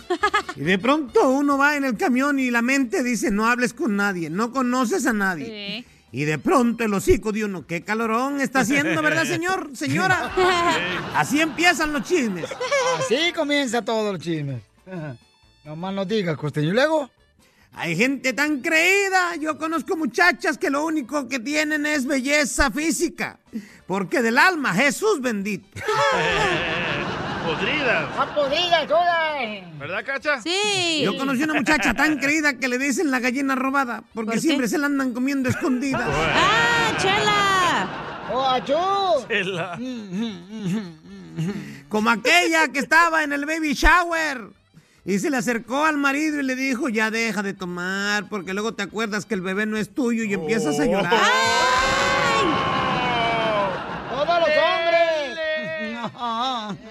Speaker 17: Y de pronto uno va en el camión y la mente dice, no hables con nadie, no conoces a nadie. Y de pronto el hocico de uno, qué calorón está haciendo, ¿verdad, señor? Señora. (laughs) Así empiezan los chismes.
Speaker 5: Así comienza todo el chisme. (laughs) No más no digas, costeño. ¿Y luego?
Speaker 17: Hay gente tan creída. Yo conozco muchachas que lo único que tienen es belleza física. Porque del alma, Jesús bendito. (laughs)
Speaker 4: Podridas.
Speaker 5: ¡Está podrida todas!
Speaker 4: ¿Verdad, Cacha?
Speaker 6: Sí.
Speaker 17: Yo conocí una muchacha tan (laughs) creída que le dicen la gallina robada, porque siempre se la andan comiendo escondida.
Speaker 6: ¡Ah, chela!
Speaker 5: ¡Oh, achú!
Speaker 4: Chela.
Speaker 17: Como aquella que estaba en el baby shower. Y se le acercó al marido y le dijo, ya deja de tomar, porque luego te acuerdas que el bebé no es tuyo y empiezas a llorar.
Speaker 5: ¡Todos los hombres! (laughs)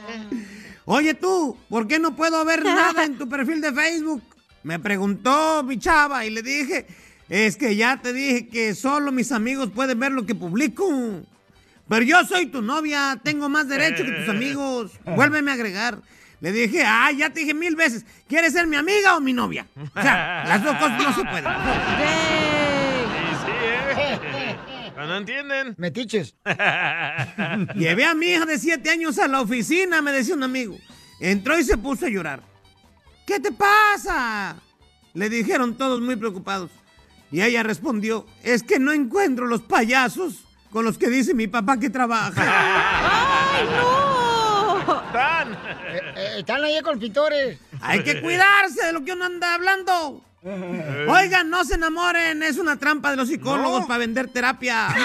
Speaker 17: Oye tú, ¿por qué no puedo ver nada en tu (laughs) perfil de Facebook? Me preguntó mi chava y le dije, es que ya te dije que solo mis amigos pueden ver lo que publico. Pero yo soy tu novia, tengo más derecho que tus amigos. Vuélveme a agregar. Le dije, ah, ya te dije mil veces, ¿quieres ser mi amiga o mi novia? O sea, las dos cosas no se pueden.
Speaker 4: No entienden. (laughs)
Speaker 5: Metiches. (laughs)
Speaker 17: Llevé a mi hija de siete años a la oficina, me decía un amigo. Entró y se puso a llorar. ¿Qué te pasa? Le dijeron todos muy preocupados. Y ella respondió, es que no encuentro los payasos con los que dice mi papá que trabaja. (laughs)
Speaker 6: ¡Ay, no!
Speaker 4: ¡Tan!
Speaker 5: Eh, eh, están ahí con los pintores.
Speaker 17: Hay que cuidarse de lo que uno anda hablando. (laughs) Oigan, no se enamoren, es una trampa de los psicólogos para vender terapia. (laughs)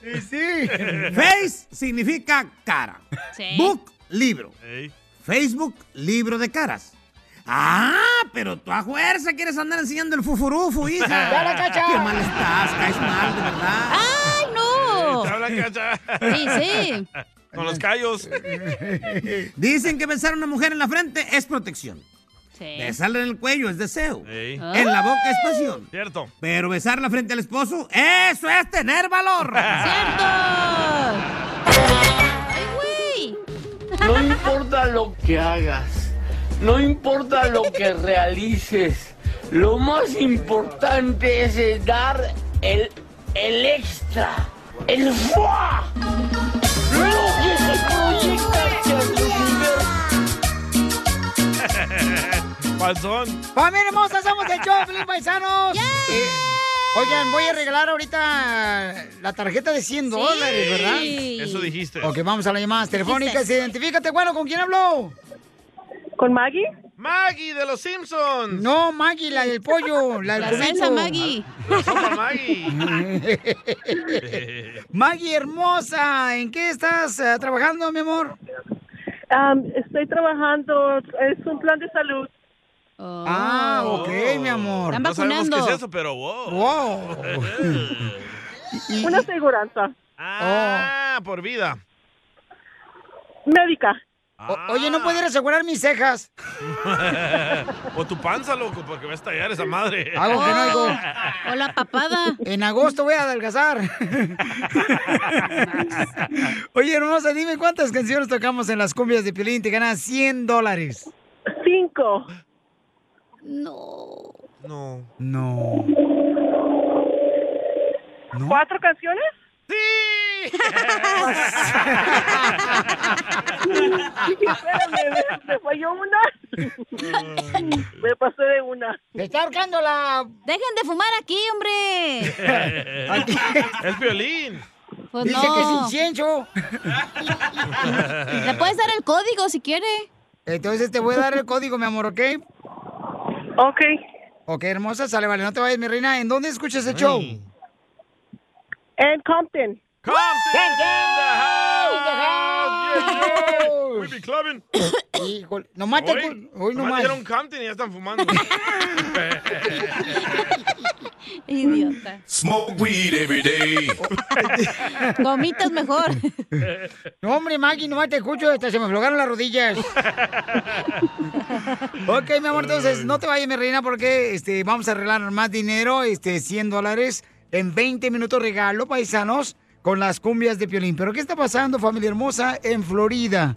Speaker 5: Sí, sí.
Speaker 17: Face significa cara.
Speaker 6: Sí.
Speaker 17: Book, libro. Facebook, libro de caras. Ah, pero tú a fuerza quieres andar enseñando el fufurufu, hija. (laughs)
Speaker 5: ¡Ya la cacha!
Speaker 17: Qué mal estás, caes mal, de verdad.
Speaker 6: ¡Ay, no!
Speaker 4: ¿Te hablan, Cacha?
Speaker 6: Sí, sí.
Speaker 4: Con los callos. (laughs)
Speaker 17: Dicen que besar a una mujer en la frente es protección.
Speaker 6: Sí.
Speaker 17: Besarla en el cuello es deseo.
Speaker 4: Ey.
Speaker 17: En la boca es pasión.
Speaker 4: Cierto.
Speaker 17: Pero besarla frente al esposo, eso es tener valor.
Speaker 6: ¡Cierto! (laughs) ¡Ay, güey!
Speaker 33: No importa lo que hagas, no importa lo que realices, lo más importante es dar el, el extra, el fuá.
Speaker 4: Falsón.
Speaker 5: ¡Familia hermosa! ¡Somos el Choplin, (laughs) paisanos! Eh, oigan, voy a regalar ahorita la tarjeta de 100 dólares, ¿verdad?
Speaker 4: Eso dijiste.
Speaker 5: Ok, vamos a las llamadas telefónicas. Identifícate, bueno, ¿con quién habló?
Speaker 31: ¿Con Maggie?
Speaker 4: Maggie de los Simpsons.
Speaker 5: No, Maggie, la del pollo, la del
Speaker 6: La
Speaker 5: cubito.
Speaker 6: salsa Maggie.
Speaker 4: La sopa Maggie. (laughs)
Speaker 5: Maggie, hermosa, ¿en qué estás eh, trabajando, mi amor?
Speaker 31: Am, estoy trabajando, es un plan de salud.
Speaker 5: Ah, ok, mi amor.
Speaker 6: Están
Speaker 4: No sabemos qué
Speaker 6: vacunando.
Speaker 4: es eso, pero wow.
Speaker 5: Wow. (laughs)
Speaker 31: Una aseguranza
Speaker 4: Ah, por vida.
Speaker 31: médica.
Speaker 5: O- oye, ¿no pudiera asegurar mis cejas? (laughs)
Speaker 4: o tu panza, loco, porque va a estallar esa madre.
Speaker 5: Algo que no oigo.
Speaker 6: O la papada.
Speaker 5: En agosto voy a adelgazar. (laughs) Oye, hermosa, dime cuántas canciones tocamos en las cumbias de Piolín. Te ganas 100 dólares.
Speaker 31: Cinco.
Speaker 6: No.
Speaker 4: No.
Speaker 5: No.
Speaker 31: ¿Cuatro canciones?
Speaker 4: ¡Sí!
Speaker 31: Espérame, me, me falló una. me pasé de una.
Speaker 5: ¡Te está ahorcando la...!
Speaker 6: ¡Dejen de fumar aquí, hombre! (laughs)
Speaker 4: es violín.
Speaker 6: Pues
Speaker 5: Dice
Speaker 6: no.
Speaker 5: que es incienso.
Speaker 6: Le puedes dar el código si quiere.
Speaker 5: Entonces te voy a dar el código, mi amor, ¿ok?
Speaker 31: Ok.
Speaker 5: Ok, hermosa, sale, vale. No te vayas, mi reina. ¿En dónde escuchas el show?
Speaker 31: En Compton.
Speaker 4: We be clubbing.
Speaker 5: Híjole, nomás te...
Speaker 4: Hoy,
Speaker 5: cu- Hoy
Speaker 4: nomás
Speaker 5: nomás.
Speaker 4: dieron Compton y ya están fumando. (laughs)
Speaker 6: Idiota.
Speaker 29: Smoke weed every day. (laughs)
Speaker 6: Gomitas mejor. (laughs)
Speaker 5: No, hombre, Maggie, nomás te escucho, hasta se me aflojaron las rodillas. ok, mi amor, entonces, no te vayas, mi reina, porque este, vamos a arreglar más dinero, este, 100 dólares, en 20 minutos regalo, paisanos, con las cumbias de Piolín. Pero, ¿qué está pasando, familia hermosa, en Florida?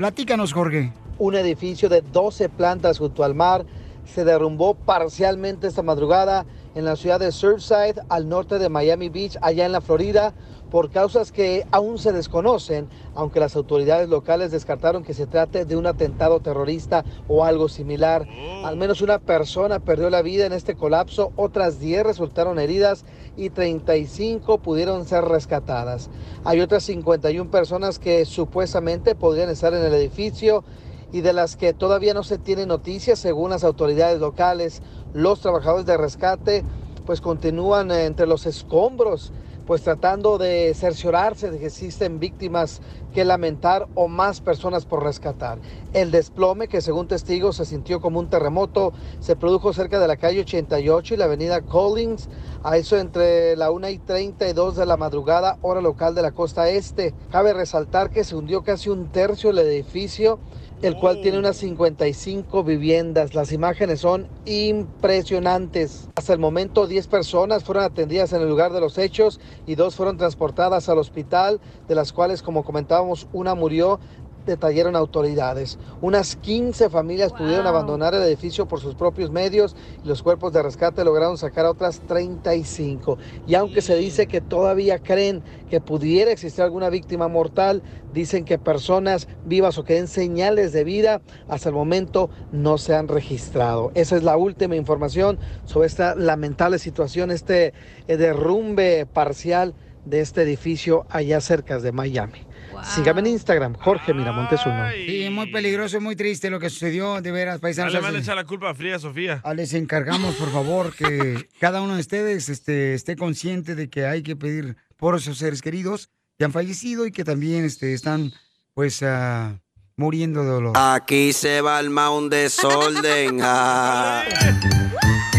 Speaker 5: Platícanos, Jorge.
Speaker 8: Un edificio de 12 plantas junto al mar se derrumbó parcialmente esta madrugada en la ciudad de Surfside, al norte de Miami Beach, allá en la Florida, por causas que aún se desconocen, aunque las autoridades locales descartaron que se trate de un atentado terrorista o algo similar. Al menos una persona perdió la vida en este colapso, otras 10 resultaron heridas y 35 pudieron ser rescatadas. Hay otras 51 personas que supuestamente podrían estar en el edificio y de las que todavía no se tiene noticias según las autoridades locales. Los trabajadores de rescate pues continúan eh, entre los escombros pues tratando de cerciorarse de que existen víctimas que lamentar o más personas por rescatar. El desplome, que según testigos se sintió como un terremoto, se produjo cerca de la calle 88 y la avenida Collins, a eso entre la 1 y 32 de la madrugada, hora local de la costa este. Cabe resaltar que se hundió casi un tercio del edificio el cual tiene unas 55 viviendas. Las imágenes son impresionantes. Hasta el momento 10 personas fueron atendidas en el lugar de los hechos y dos fueron transportadas al hospital, de las cuales, como comentábamos, una murió detallaron autoridades. Unas 15 familias pudieron abandonar el edificio por sus propios medios y los cuerpos de rescate lograron sacar a otras 35. Y aunque se dice que todavía creen que pudiera existir alguna víctima mortal, dicen que personas vivas o que den señales de vida hasta el momento no se han registrado. Esa es la última información sobre esta lamentable situación, este eh, derrumbe parcial de este edificio allá cerca de Miami. Sígame en Instagram, Jorge Miramontes uno.
Speaker 5: Sí, muy peligroso y muy triste lo que sucedió, de veras,
Speaker 4: No
Speaker 5: paisanos.
Speaker 4: le van a echar la culpa a Fría Sofía.
Speaker 5: Ah, Les encargamos, por favor, que cada uno de ustedes este, esté consciente de que hay que pedir por esos seres queridos que han fallecido y que también este, están, pues, ah, muriendo de dolor.
Speaker 34: Aquí se va el un desorden. (laughs)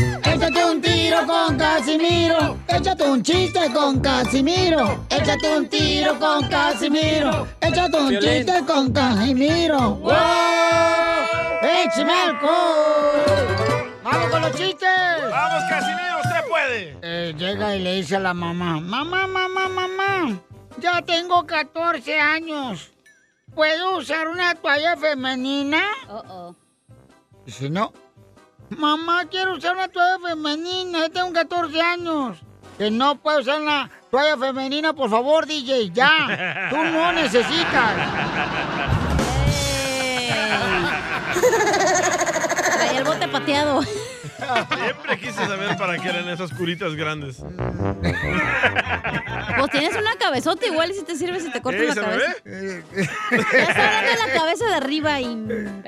Speaker 5: tiro con Casimiro. Échate un chiste con Casimiro. Échate un tiro con Casimiro. Échate un
Speaker 35: Violín.
Speaker 5: chiste con Casimiro. ¡Wow! ¡Échame alcohol! ¡Vamos con los chistes!
Speaker 4: ¡Vamos, Casimiro, usted puede!
Speaker 5: Eh, llega y le dice a la mamá, mamá, mamá, mamá, ya tengo 14 años. ¿Puedo usar una toalla femenina? Dice, no. Mamá, quiero usar una toalla femenina, ya tengo 14 años. Que no puedo usar una toalla femenina, por favor, DJ, ya. Tú no necesitas. (laughs)
Speaker 6: El bote pateado.
Speaker 4: Siempre quise saber para qué eran esas curitas grandes.
Speaker 6: Pues tienes una cabezota igual y si te sirve si te cortas
Speaker 4: ¿Eh,
Speaker 6: la
Speaker 4: se me
Speaker 6: cabeza. Ya está hablando de la cabeza de arriba y...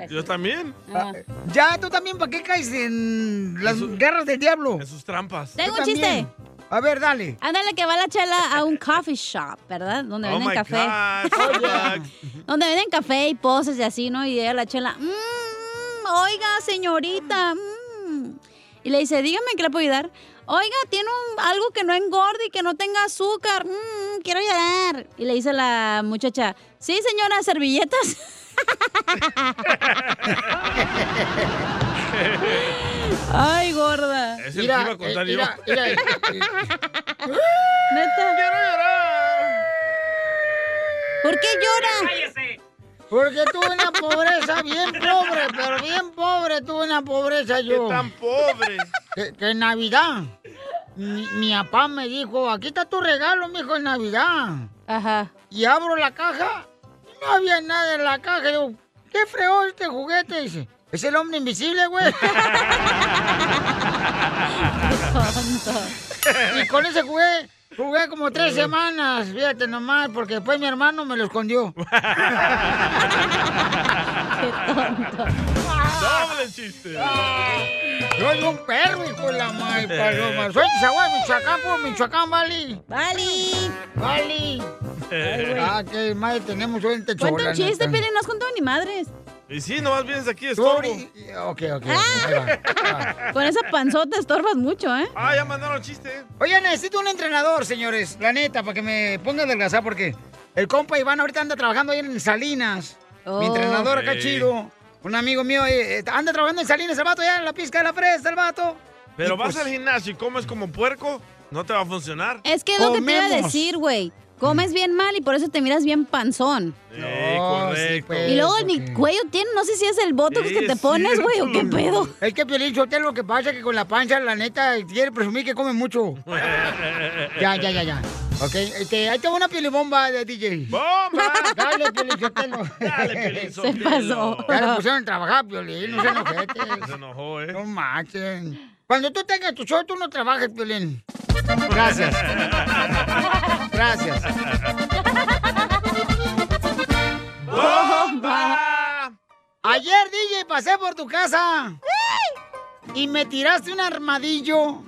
Speaker 4: Yo también.
Speaker 5: Ya, tú también, ¿para qué caes en las garras del diablo?
Speaker 4: En sus trampas.
Speaker 6: Tengo
Speaker 5: Tú
Speaker 6: un chiste.
Speaker 5: también. A ver, dale.
Speaker 6: Ándale que va la chela a un coffee shop, ¿verdad? Donde
Speaker 4: Oh
Speaker 6: venden
Speaker 4: my
Speaker 6: café.
Speaker 4: God. (laughs)
Speaker 6: Donde venden café y poses y así, ¿no? Y llega la chela, "Mm, oiga, señorita, mm". Y le dice, dígame en qué le puedo ayudar. Oiga, tiene un- algo que no engorde y que no tenga azúcar. Mm, quiero llorar. Y le dice la muchacha, sí, señora, servilletas. (laughs) Ay, gorda.
Speaker 4: Es el que iba a contar yo. (laughs)
Speaker 6: Neta. ¿Por qué llora?
Speaker 5: Porque tuve una pobreza bien pobre, pero bien pobre tuve una pobreza yo.
Speaker 4: ¿Qué tan pobre?
Speaker 5: Que, que en Navidad mi, mi papá me dijo, aquí está tu regalo, mijo, en Navidad.
Speaker 6: Ajá.
Speaker 5: Y abro la caja, y no había nada en la caja. Y digo, ¿qué fregó este juguete? Dice, es el hombre invisible, güey. (laughs) y con ese jugué, jugué como tres semanas, fíjate nomás, porque después mi hermano me lo escondió. (laughs)
Speaker 4: Doble chiste.
Speaker 5: Soy un perro, hijo de la madre, paloma. Soy de Chihuahua, Michoacán, por Michoacán, Vali.
Speaker 6: Vali.
Speaker 5: Vali. Ah, qué madre tenemos hoy en
Speaker 6: Cuenta un chiste. Pili, no has contado ni madres.
Speaker 4: Y sí, nomás vienes aquí, estorbo.
Speaker 5: Ok, ok. ahí va. (laughs)
Speaker 6: Con esa panzota estorbas mucho, ¿eh?
Speaker 4: Ah, ya mandaron chiste.
Speaker 5: Oye, necesito un entrenador, señores, la neta, para que me ponga a adelgazar, porque el compa Iván ahorita anda trabajando ahí en Salinas.
Speaker 6: Oh.
Speaker 5: Mi entrenador acá chido. Un amigo mío eh, eh, anda trabajando en Salinas, el vato ya en la pizca de la fresa, el vato.
Speaker 4: Pero
Speaker 5: Y
Speaker 4: vas
Speaker 5: pues-
Speaker 4: al gimnasio y comes como puerco, no te va a funcionar.
Speaker 6: Es que es lo que te iba a decir, güey. Comes bien mal y por eso te miras bien panzón.
Speaker 4: Eh,
Speaker 5: No,
Speaker 4: correcto.
Speaker 5: sí, pues.
Speaker 6: Y luego ni cuello tiene, no sé si es el botox
Speaker 4: Sí,
Speaker 6: que te
Speaker 4: es
Speaker 6: pones, güey, o qué pedo.
Speaker 5: Es que Piolín Sotelo lo que pasa es que con la pancha, la neta, quiere presumir que come mucho. (laughs) Ya, ya, ya, ya. Ok, este, ahí tengo una pielibomba de DJ.
Speaker 4: ¡Bomba!
Speaker 5: Dale, Piolín Sotelo.
Speaker 4: Dale, Piolín (laughs)
Speaker 6: Se
Speaker 4: Sotelo.
Speaker 6: pasó.
Speaker 5: Ya lo pusieron a trabajar, Piolín, no sean ojetes.
Speaker 4: Se enojó, ¿eh?
Speaker 5: No manchen. Cuando tú tengas tu show, tú no trabajes, Piolín. Gracias. Gracias.
Speaker 4: ¡Bomba!
Speaker 5: Ayer, DJ, pasé por tu casa. Y me tiraste un armadillo.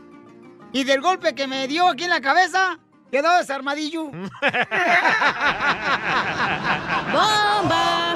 Speaker 5: Y del golpe que me dio aquí en la cabeza, quedó desarmadillo. (laughs)
Speaker 6: ¡Bomba!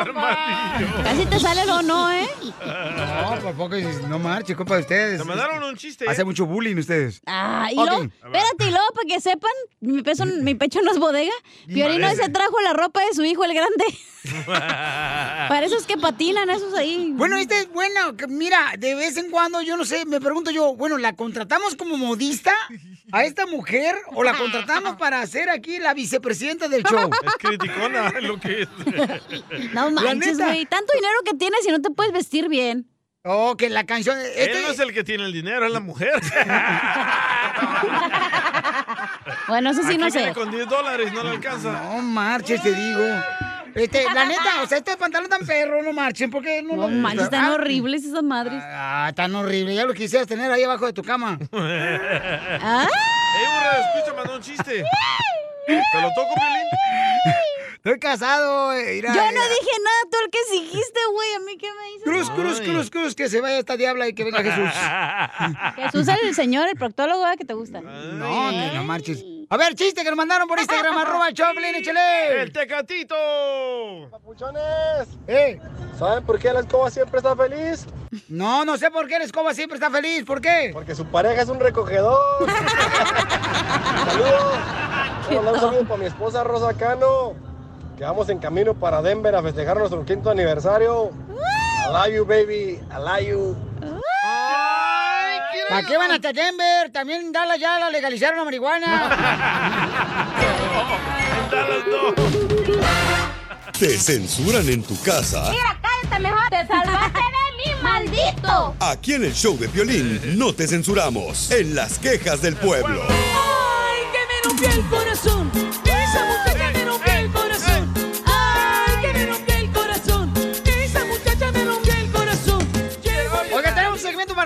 Speaker 4: Armadillo.
Speaker 6: Casi te sale o no, ¿eh?
Speaker 5: No, por poco, no marche, culpa de ustedes.
Speaker 4: Te mandaron un chiste. ¿eh?
Speaker 5: Hace mucho bullying ustedes.
Speaker 6: Ah, y
Speaker 5: Ok.
Speaker 6: luego, espérate, y luego para que sepan, mi, peso, mi pecho no es bodega. Piorino se trajo la ropa de su hijo, el grande. (laughs) Para esos que patinan, esos ahí.
Speaker 5: Bueno, este es bueno. Mira, de vez en cuando, yo no sé, me pregunto yo, bueno, ¿la contratamos como modista a esta mujer o la contratamos para ser aquí la vicepresidenta del show? (laughs)
Speaker 4: Es criticona (laughs) lo que es.
Speaker 6: No manches, güey. Tanto dinero que tienes y no te puedes vestir bien.
Speaker 5: Oh, que la canción.
Speaker 4: Él
Speaker 5: Este,
Speaker 4: no es el que tiene el dinero, es la mujer. (laughs)
Speaker 6: Bueno, eso sí
Speaker 4: Aquí
Speaker 6: no sé.
Speaker 4: con 10 dólares, no le alcanza.
Speaker 5: No marches, te digo. Este, la neta, o sea, este pantalón tan perro, no marchen, porque no
Speaker 6: No
Speaker 5: lo-
Speaker 6: manches, están
Speaker 5: Ah,
Speaker 6: horribles esas madres.
Speaker 5: Ah, tan horrible. Ya lo quisieras tener ahí abajo de tu cama.
Speaker 6: ¿Ah?
Speaker 4: Ey, burra, escucha, mandó un chiste. ¿Te lo toco, Piolín?
Speaker 5: Estoy casado. eh, mira,
Speaker 6: Yo no
Speaker 5: eh,
Speaker 6: dije nada, tú el que dijiste, güey. ¿A mí qué me dices?
Speaker 5: Cruz, cruz, cruz, cruz, que se vaya esta diabla y que venga Jesús.
Speaker 6: Jesús es el señor, el proctólogo, ¿verdad? que te gusta.
Speaker 5: No, ni no marches. (laughs) A ver, chiste que nos mandaron por Instagram, (laughs) arroba el Choplin, échale.
Speaker 4: ¡El tecatito!
Speaker 36: Papuchones,
Speaker 5: Eh,
Speaker 36: ¿saben por qué la escoba siempre está feliz?
Speaker 5: no, no sé por qué la escoba siempre está feliz. ¿Por qué?
Speaker 36: Porque su pareja es un recogedor. (laughs) Saludos. Quiero mandar un saludo para mi esposa Rosa Cano, que vamos en camino para Denver a festejar nuestro quinto aniversario. I love you, baby. I love you.
Speaker 5: ¿Para qué van hasta Denver? También Dallas ya la legalizaron la marihuana. (laughs)
Speaker 4: Dallas no.
Speaker 2: ¿Te censuran en tu casa?
Speaker 6: cállate mejor. Te salvaste de mí, maldito.
Speaker 2: Aquí en el show de violín no te censuramos. En las quejas del pueblo.
Speaker 37: Ay, que me rompió el corazón.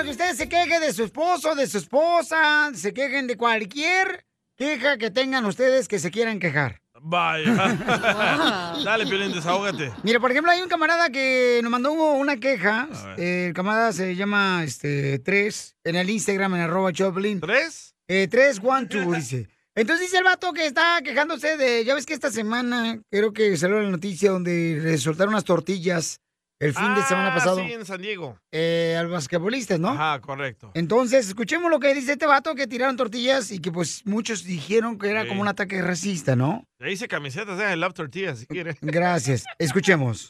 Speaker 37: Que
Speaker 5: ustedes se quejen de su esposo, de su esposa, se quejen de cualquier queja que tengan ustedes que se quieran quejar.
Speaker 4: Vaya. (laughs) (laughs) Dale, Piolín, desahógate.
Speaker 5: Mire, por ejemplo, hay un camarada que nos mandó una queja. El camarada se llama este Tres en el Instagram, en arroba Choplin.
Speaker 4: ¿Tres?
Speaker 5: Eh, tres, one, two, dice. Entonces dice el vato que está quejándose de, ya ves que esta semana, creo que salió la noticia donde le soltaron unas tortillas el fin de semana
Speaker 4: Ah,
Speaker 5: pasado
Speaker 4: Sí, en San Diego.
Speaker 5: eh, al basquetbolistas, ¿no?
Speaker 4: Ajá, correcto.
Speaker 5: Entonces, escuchemos lo que dice este vato que tiraron tortillas y que pues muchos dijeron que era
Speaker 4: Sí.
Speaker 5: como un ataque racista, ¿no?
Speaker 4: Le hice camisetas, eh, I love tortillas, si quiere. (laughs)
Speaker 5: Gracias. Escuchemos.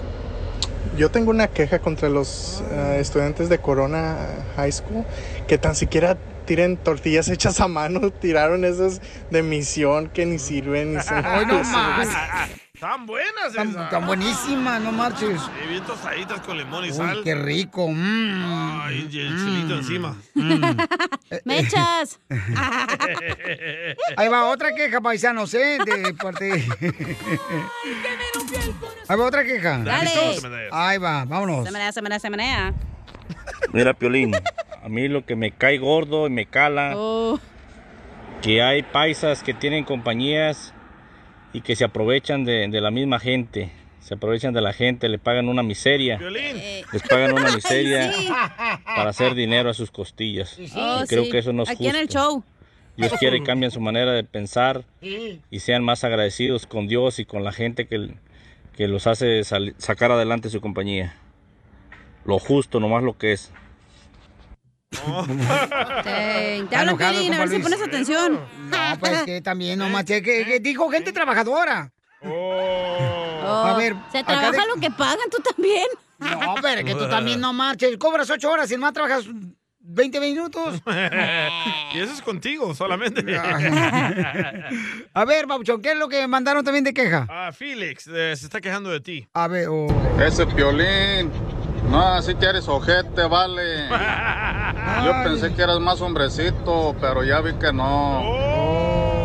Speaker 38: Yo tengo una queja contra los eh, estudiantes de Corona High School que tan siquiera tiren tortillas (laughs) hechas a mano, tiraron esas de misión que ni sirven ni (laughs) son.
Speaker 5: Ay, no más.
Speaker 4: Están buenas
Speaker 5: Están,
Speaker 4: esas.
Speaker 5: están buenísimas, no marches.
Speaker 4: Sí, bien tostaditas con limón y
Speaker 5: Uy,
Speaker 4: sal.
Speaker 5: qué rico. mm.
Speaker 4: Ay, y el chilito encima. (laughs)
Speaker 6: ¡Me echas!
Speaker 5: Ahí va otra queja, paisanos, ¿eh? De parte. Ahí va otra queja.
Speaker 6: Dale.
Speaker 5: Ahí va, vámonos.
Speaker 6: Se menea, se menea, se menea.
Speaker 39: Mira, Piolín, a mí lo que me cae gordo y me cala,
Speaker 6: Oh.
Speaker 39: que hay paisas que tienen compañías y que se aprovechan de, de la misma gente. Se aprovechan de la gente, le pagan una miseria. Les pagan una (laughs) miseria
Speaker 6: Sí.
Speaker 39: Para hacer dinero a sus costillas. Y creo
Speaker 6: sí.
Speaker 39: que eso no es
Speaker 6: Aquí
Speaker 39: justo.
Speaker 6: en el show.
Speaker 39: Dios quiere que cambien su manera de pensar y sean más agradecidos con Dios y con la gente que, que los hace sal- sacar adelante su compañía. Lo justo, nomás lo que es.
Speaker 6: Te, te hablo, Piolín, a ver si pones atención.
Speaker 5: No, pues que también, no marches. Que, que dijo gente trabajadora.
Speaker 6: Oh,
Speaker 5: A ver,
Speaker 6: Se trabaja
Speaker 5: de-
Speaker 6: lo que pagan, tú también.
Speaker 5: No, pero que tú también no marches. Cobras ocho horas y más trabajas 20 minutos. (laughs)
Speaker 4: y eso es contigo solamente. (laughs)
Speaker 5: A ver, Babuchón, ¿qué es lo que mandaron también de queja?
Speaker 4: Ah, Félix eh, se está quejando de ti.
Speaker 5: A ver, oh.
Speaker 40: Ese piolín. No, así que eres ojete, vale. (laughs) Yo pensé que eras más hombrecito, pero ya vi que no.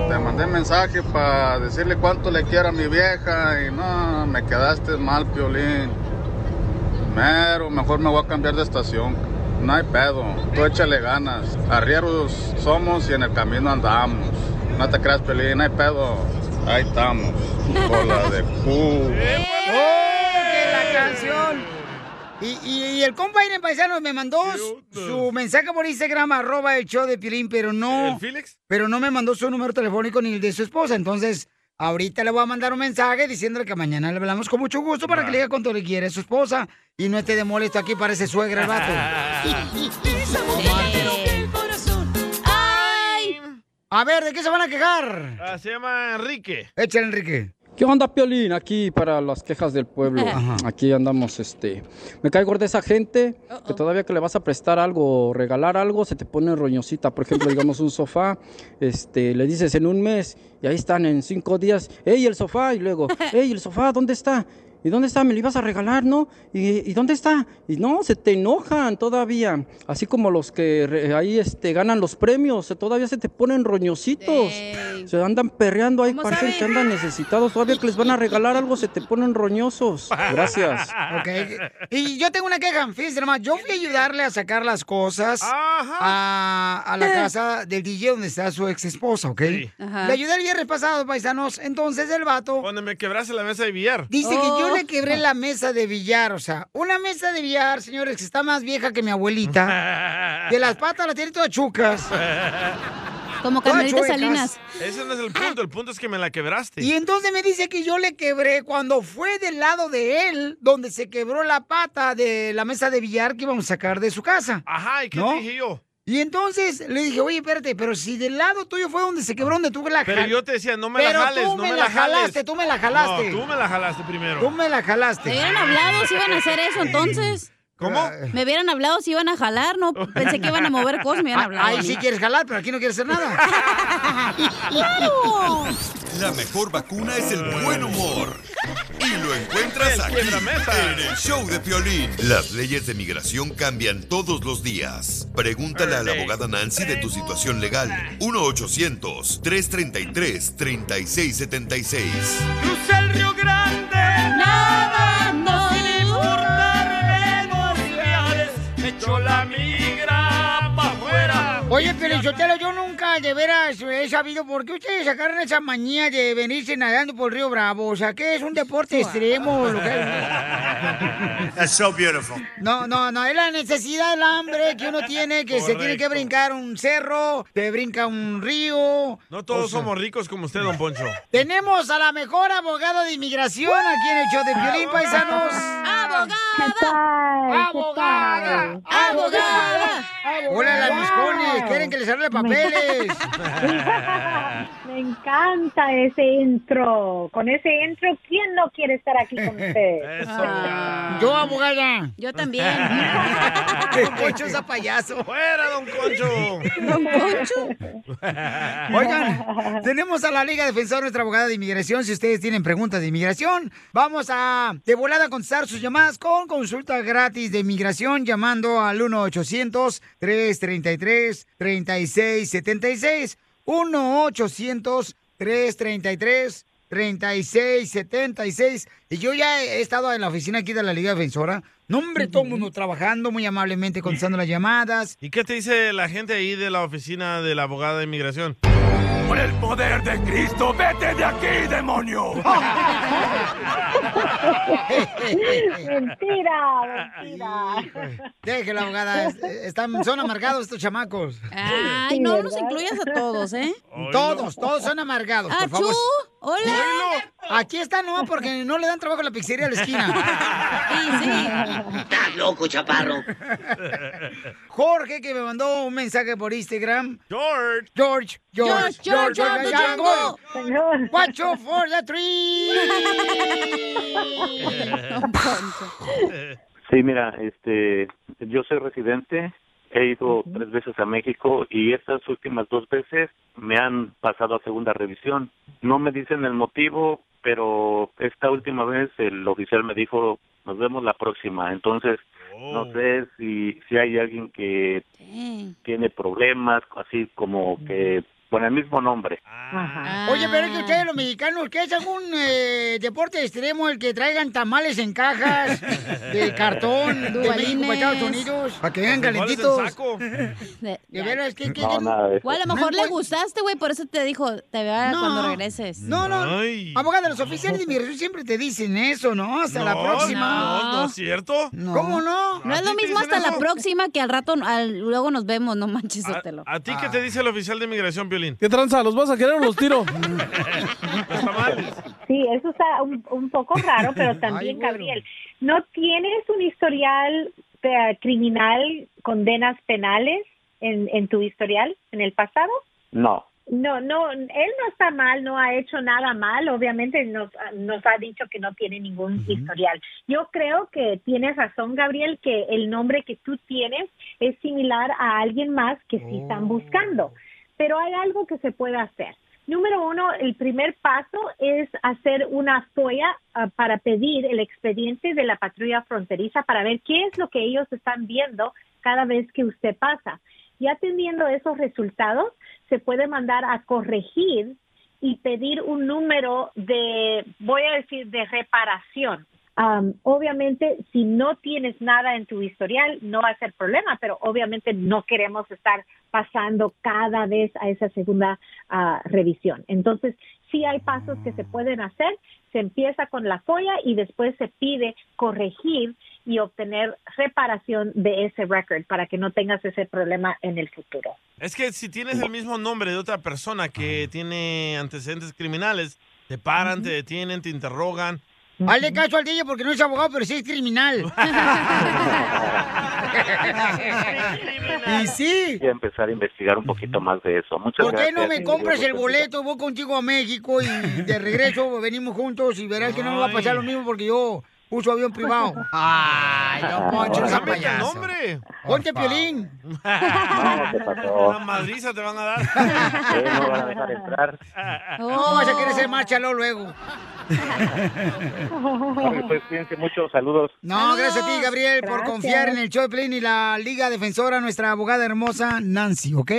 Speaker 40: Te mandé mensaje para decirle cuánto le quiero a mi vieja y no, me quedaste mal, piolín. Mero, mejor me voy a cambiar de estación. No hay pedo, tú échale ganas. Arrieros somos y en el camino andamos. No te creas, piolín, no hay pedo. Ahí estamos. Bola de pu.
Speaker 5: ¡Oh, que la canción! Y, y- y el compa Irene Paisano me mandó su, mensaje por Instagram, arroba el show de Pilín, pero no...
Speaker 4: ¿El Félix?
Speaker 5: Pero no me mandó su número telefónico ni el de su esposa. Entonces, ahorita le voy a mandar un mensaje diciéndole que mañana le hablamos con mucho gusto para que le diga cuánto le quiere a su esposa y no esté de molesto aquí, parece suegra el vato. (laughs)
Speaker 6: ¡Ay!
Speaker 5: A ver, ¿de qué se van a quejar?
Speaker 4: Ah, se llama Enrique.
Speaker 5: Échale, Enrique.
Speaker 41: ¿Qué onda, Piolín? Aquí para las quejas del pueblo. (laughs)
Speaker 5: Ajá.
Speaker 41: Aquí andamos, este... Me cae gorda esa gente que todavía que le vas a prestar algo o regalar algo, se te pone roñosita. Por ejemplo, digamos un sofá, este, le dices en un mes y ahí están en cinco días. ¡Ey, el sofá! Y luego, (laughs) ¡Ey, el sofá! ¿Dónde está? ¿Y dónde está? Me lo ibas a regalar, ¿no? ¿Y, y dónde está? Y no, se te enojan todavía. Así como los que re- ahí este, ganan los premios, se- todavía se te ponen roñositos. Se andan perreando ahí, parecen que andan necesitados. Todavía que les van a regalar algo, se te ponen roñosos. Gracias. (laughs)
Speaker 5: Ok. Y yo tengo una queja, fíjense nomás, yo fui a ayudarle a sacar las cosas a, a la casa del DJ donde está su ex esposa, ¿ok?
Speaker 4: Ajá.
Speaker 5: Le ayudé el viernes pasado, paisanos, entonces el vato
Speaker 4: Cuando me quebraste la mesa de billar.
Speaker 5: dice que yo le quebré la mesa de billar, o sea, una mesa de billar, señores, que está más vieja que mi abuelita, (laughs) de las patas las tiene todas chucas.
Speaker 6: Como Carmelita. Salinas.
Speaker 4: Ese no es el punto, el punto es que me la quebraste.
Speaker 5: Y entonces me dice que yo le quebré cuando fue del lado de él, donde se quebró la pata de la mesa de billar que íbamos a sacar de su casa.
Speaker 4: Ajá, ¿y qué dije yo?
Speaker 5: Y entonces le dije, oye, espérate, pero si del lado tuyo fue donde se quebró, donde tú la
Speaker 4: Pero
Speaker 5: jal-
Speaker 4: yo te decía, no me
Speaker 5: Pero
Speaker 4: la jales,
Speaker 5: tú
Speaker 4: no
Speaker 5: me
Speaker 4: me
Speaker 5: la
Speaker 4: la jales.
Speaker 5: jalaste, tú me la jalaste.
Speaker 4: No, tú me la jalaste primero.
Speaker 5: Tú me la jalaste.
Speaker 6: Hubieran hablado si iban a hacer eso entonces.
Speaker 4: ¿Cómo?
Speaker 6: Me hubieran hablado si iban a jalar, no pensé que iban a mover cosas, me hubieran hablado.
Speaker 5: Ah, Ahí
Speaker 6: a mí.
Speaker 5: sí quieres jalar, pero aquí no quieres hacer nada.
Speaker 6: ¡Claro! (laughs)
Speaker 2: La mejor vacuna es el buen humor. Y lo encuentras aquí, en el show de Piolín. Las leyes de migración cambian todos los días. Pregúntale a la abogada Nancy de tu situación legal. 1-800-333-3676.
Speaker 37: Crucé el Río Grande
Speaker 5: Oye, pero Sotelo, yo nunca de veras he sabido por qué ustedes sacaron esa manía de venirse nadando por el Río Bravo. O sea, que es un deporte extremo. lo que- (laughs)
Speaker 42: That's so beautiful.
Speaker 5: No, no, no, es la necesidad, el hambre que uno tiene, que se tiene que brincar un cerro, que brinca un río.
Speaker 4: No todos
Speaker 5: O sea,
Speaker 4: somos ricos como usted, don Poncho.
Speaker 5: Tenemos a la mejor abogada de inmigración aquí en el show de Piolín, paisanos. ¡Abogada! ¡Abogada! ¡Abogada! Hola, las miscones. Quieren que les arregle papeles. (laughs)
Speaker 43: Me encanta ese intro. Con ese intro, ¿quién no quiere estar aquí con (laughs) usted?
Speaker 5: Ah, Yo, abogada.
Speaker 6: Yo también. (laughs)
Speaker 5: Don Poncho es a payaso.
Speaker 4: ¡Fuera, don Concho!
Speaker 5: Don Poncho. Oigan, tenemos a la Liga Defensora, nuestra abogada de inmigración. Si ustedes tienen preguntas de inmigración, vamos a de volada a contestar sus llamadas con consulta gratis de inmigración llamando al 1-800-333-3676. 1-800-333-3676. Y yo ya he estado en la oficina aquí de la Liga Defensora. No, hombre, todo el mundo trabajando muy amablemente, contestando las llamadas.
Speaker 4: ¿Y qué te dice la gente ahí de la oficina de la abogada de inmigración?
Speaker 37: Por el poder de Cristo, vete de aquí, demonio. (laughs)
Speaker 43: mentira, mentira.
Speaker 5: Déjela, abogada. es- Están, son amargados estos chamacos.
Speaker 6: Ay, no nos incluyas a todos, ¿eh?
Speaker 5: Todos, todos son amargados, por
Speaker 6: Achú,
Speaker 5: favor.
Speaker 6: Hola.
Speaker 5: Aquí está nomás porque no le dan trabajo a la pizzería de la esquina.
Speaker 37: Estás loco, chaparro.
Speaker 5: Jorge, que me mandó un mensaje por Instagram.
Speaker 4: George.
Speaker 5: George, George,
Speaker 37: George, George,
Speaker 5: George,
Speaker 37: Django.
Speaker 5: Django. Watch out for the tree.
Speaker 44: Sí, mira, este, yo soy residente, he ido tres veces a México y estas últimas dos veces me han pasado a segunda revisión. No me dicen el motivo, pero esta última vez el oficial me dijo, nos vemos la próxima. Entonces, no sé si, si hay alguien que tiene problemas, así como que con el mismo nombre.
Speaker 5: Oye, pero es que ustedes los mexicanos, ¿qué es algún eh, deporte extremo el que traigan tamales en cajas (laughs) de cartón de México para Estados Unidos? Para que vengan calentitos.
Speaker 6: saco.
Speaker 5: De veras, ¿qué, qué,
Speaker 44: No,
Speaker 5: qué-
Speaker 44: nada de eso.
Speaker 6: O a lo
Speaker 5: No
Speaker 6: mejor le gustaste, güey, por eso te dijo, te veo
Speaker 5: No.
Speaker 6: cuando regreses.
Speaker 5: No, no. Abogada, los oficiales de inmigración siempre te dicen eso, ¿no? Hasta la
Speaker 4: No,
Speaker 5: próxima.
Speaker 4: no, no es cierto.
Speaker 5: ¿Cómo no?
Speaker 6: No es lo mismo hasta la próxima que al rato, al- luego nos vemos, no manches, Sotelo.
Speaker 4: ¿A ti qué te dice el oficial de inmigración, Piolín?
Speaker 45: ¿Qué tranza? ¿Los vas a querer o los tiro? (laughs)
Speaker 43: Sí, eso está un, un poco raro, pero también, Gabriel, ¿no tienes un historial eh, criminal, condenas penales en, en tu historial en el pasado?
Speaker 44: No.
Speaker 43: No, no, él no está mal, no ha hecho nada mal, obviamente nos, nos ha dicho que no tiene ningún historial. Yo creo que tienes razón, Gabriel, que el nombre que tú tienes es similar a alguien más que sí están buscando, pero hay algo que se puede hacer. Número uno, el primer paso es hacer una FOIA ah, para pedir el expediente de la patrulla fronteriza para ver qué es lo que ellos están viendo cada vez que usted pasa. Ya teniendo esos resultados, se puede mandar a corregir y pedir un número de, voy a decir, de reparación. Am, obviamente, si no tienes nada en tu historial, no va a ser problema, pero obviamente no queremos estar pasando cada vez a esa segunda ah, revisión. Entonces, sí hay pasos que se pueden hacer. Se empieza con la folla y después se pide corregir y obtener reparación de ese record para que no tengas ese problema en el futuro.
Speaker 4: Es que si tienes el mismo nombre de otra persona que tiene antecedentes criminales, te paran, te detienen, te interrogan.
Speaker 5: Hazle caso al DJ porque no es abogado, pero sí es criminal. (laughs) (laughs) y sí.
Speaker 44: Voy a empezar a investigar un poquito más de eso. Muchas
Speaker 5: ¿Por qué
Speaker 44: gracias.
Speaker 5: no me compras el boleto? Voy contigo a México y de regreso (laughs) venimos juntos y verás que no me va a pasar lo mismo porque yo uso avión privado. Ay, don Poncho, no
Speaker 4: el nombre.
Speaker 5: Ponte piolín.
Speaker 4: Una madriza te van a dar.
Speaker 44: No van a dejar entrar.
Speaker 5: No, vas a querer ser márchalo luego. (laughs)
Speaker 44: Vale, pues cuídense mucho, saludos.
Speaker 5: No, gracias a ti, Gabriel, por confiar en el show de y la Liga Defensora, nuestra abogada hermosa Nancy, ¿ok?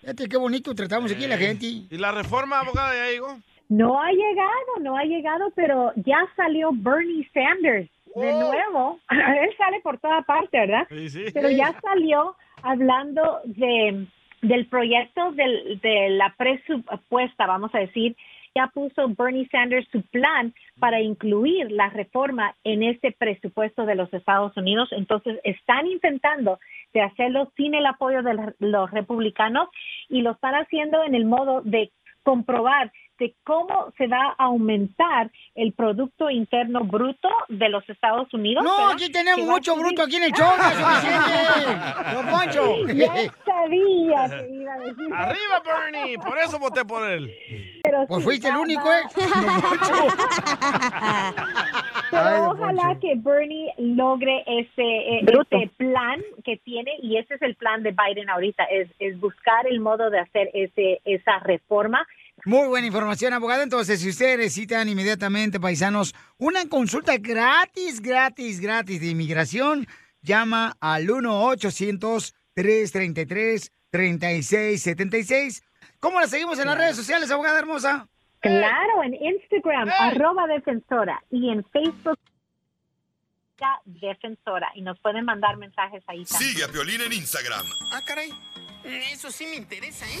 Speaker 5: Fíjate qué bonito tratamos aquí a la gente.
Speaker 4: ¿Y la reforma, abogada, ya llegó?
Speaker 43: No ha llegado, no ha llegado, pero ya salió Bernie Sanders de nuevo. (laughs) Él sale por toda parte, ¿verdad?
Speaker 4: Sí, sí.
Speaker 43: Pero ya salió hablando de del proyecto del, de la presupuesta, vamos a decir, ya puso Bernie Sanders su plan para incluir la reforma en este presupuesto de los Estados Unidos. Entonces, están intentando de hacerlo sin el apoyo de los republicanos y lo están haciendo en el modo de comprobar de cómo se va a aumentar el Producto Interno Bruto de los Estados Unidos.
Speaker 5: No,
Speaker 43: ¿verdad?
Speaker 5: aquí tenemos mucho
Speaker 43: subir-
Speaker 5: bruto aquí en el show, no es (laughs) suficiente. Don Poncho.
Speaker 43: Ya sabía que iba a decir.
Speaker 4: ¡Arriba, Bernie! Por eso voté por él.
Speaker 43: Pero
Speaker 5: Pues
Speaker 43: sí,
Speaker 5: fuiste el único, ¿eh? (laughs) Don Poncho.
Speaker 43: Pero
Speaker 5: Ay,
Speaker 43: ojalá
Speaker 5: Poncho.
Speaker 43: que Bernie logre ese, eh,
Speaker 5: Bruto.
Speaker 43: ese plan que tiene y ese es el plan de Biden ahorita, es, es buscar el modo de hacer ese esa reforma.
Speaker 5: Muy buena información, abogado. Entonces, si ustedes necesitan inmediatamente, paisanos, una consulta gratis, gratis, gratis de inmigración, llama al 1-800-333-3676. ¿Cómo la seguimos en las redes sociales, abogada hermosa?
Speaker 43: Claro, en Instagram, arroba defensora y en Facebook, defensora y nos pueden mandar mensajes ahí también.
Speaker 46: Sigue a Piolín en Instagram.
Speaker 2: Ah, caray. Eso sí me interesa, ¿eh?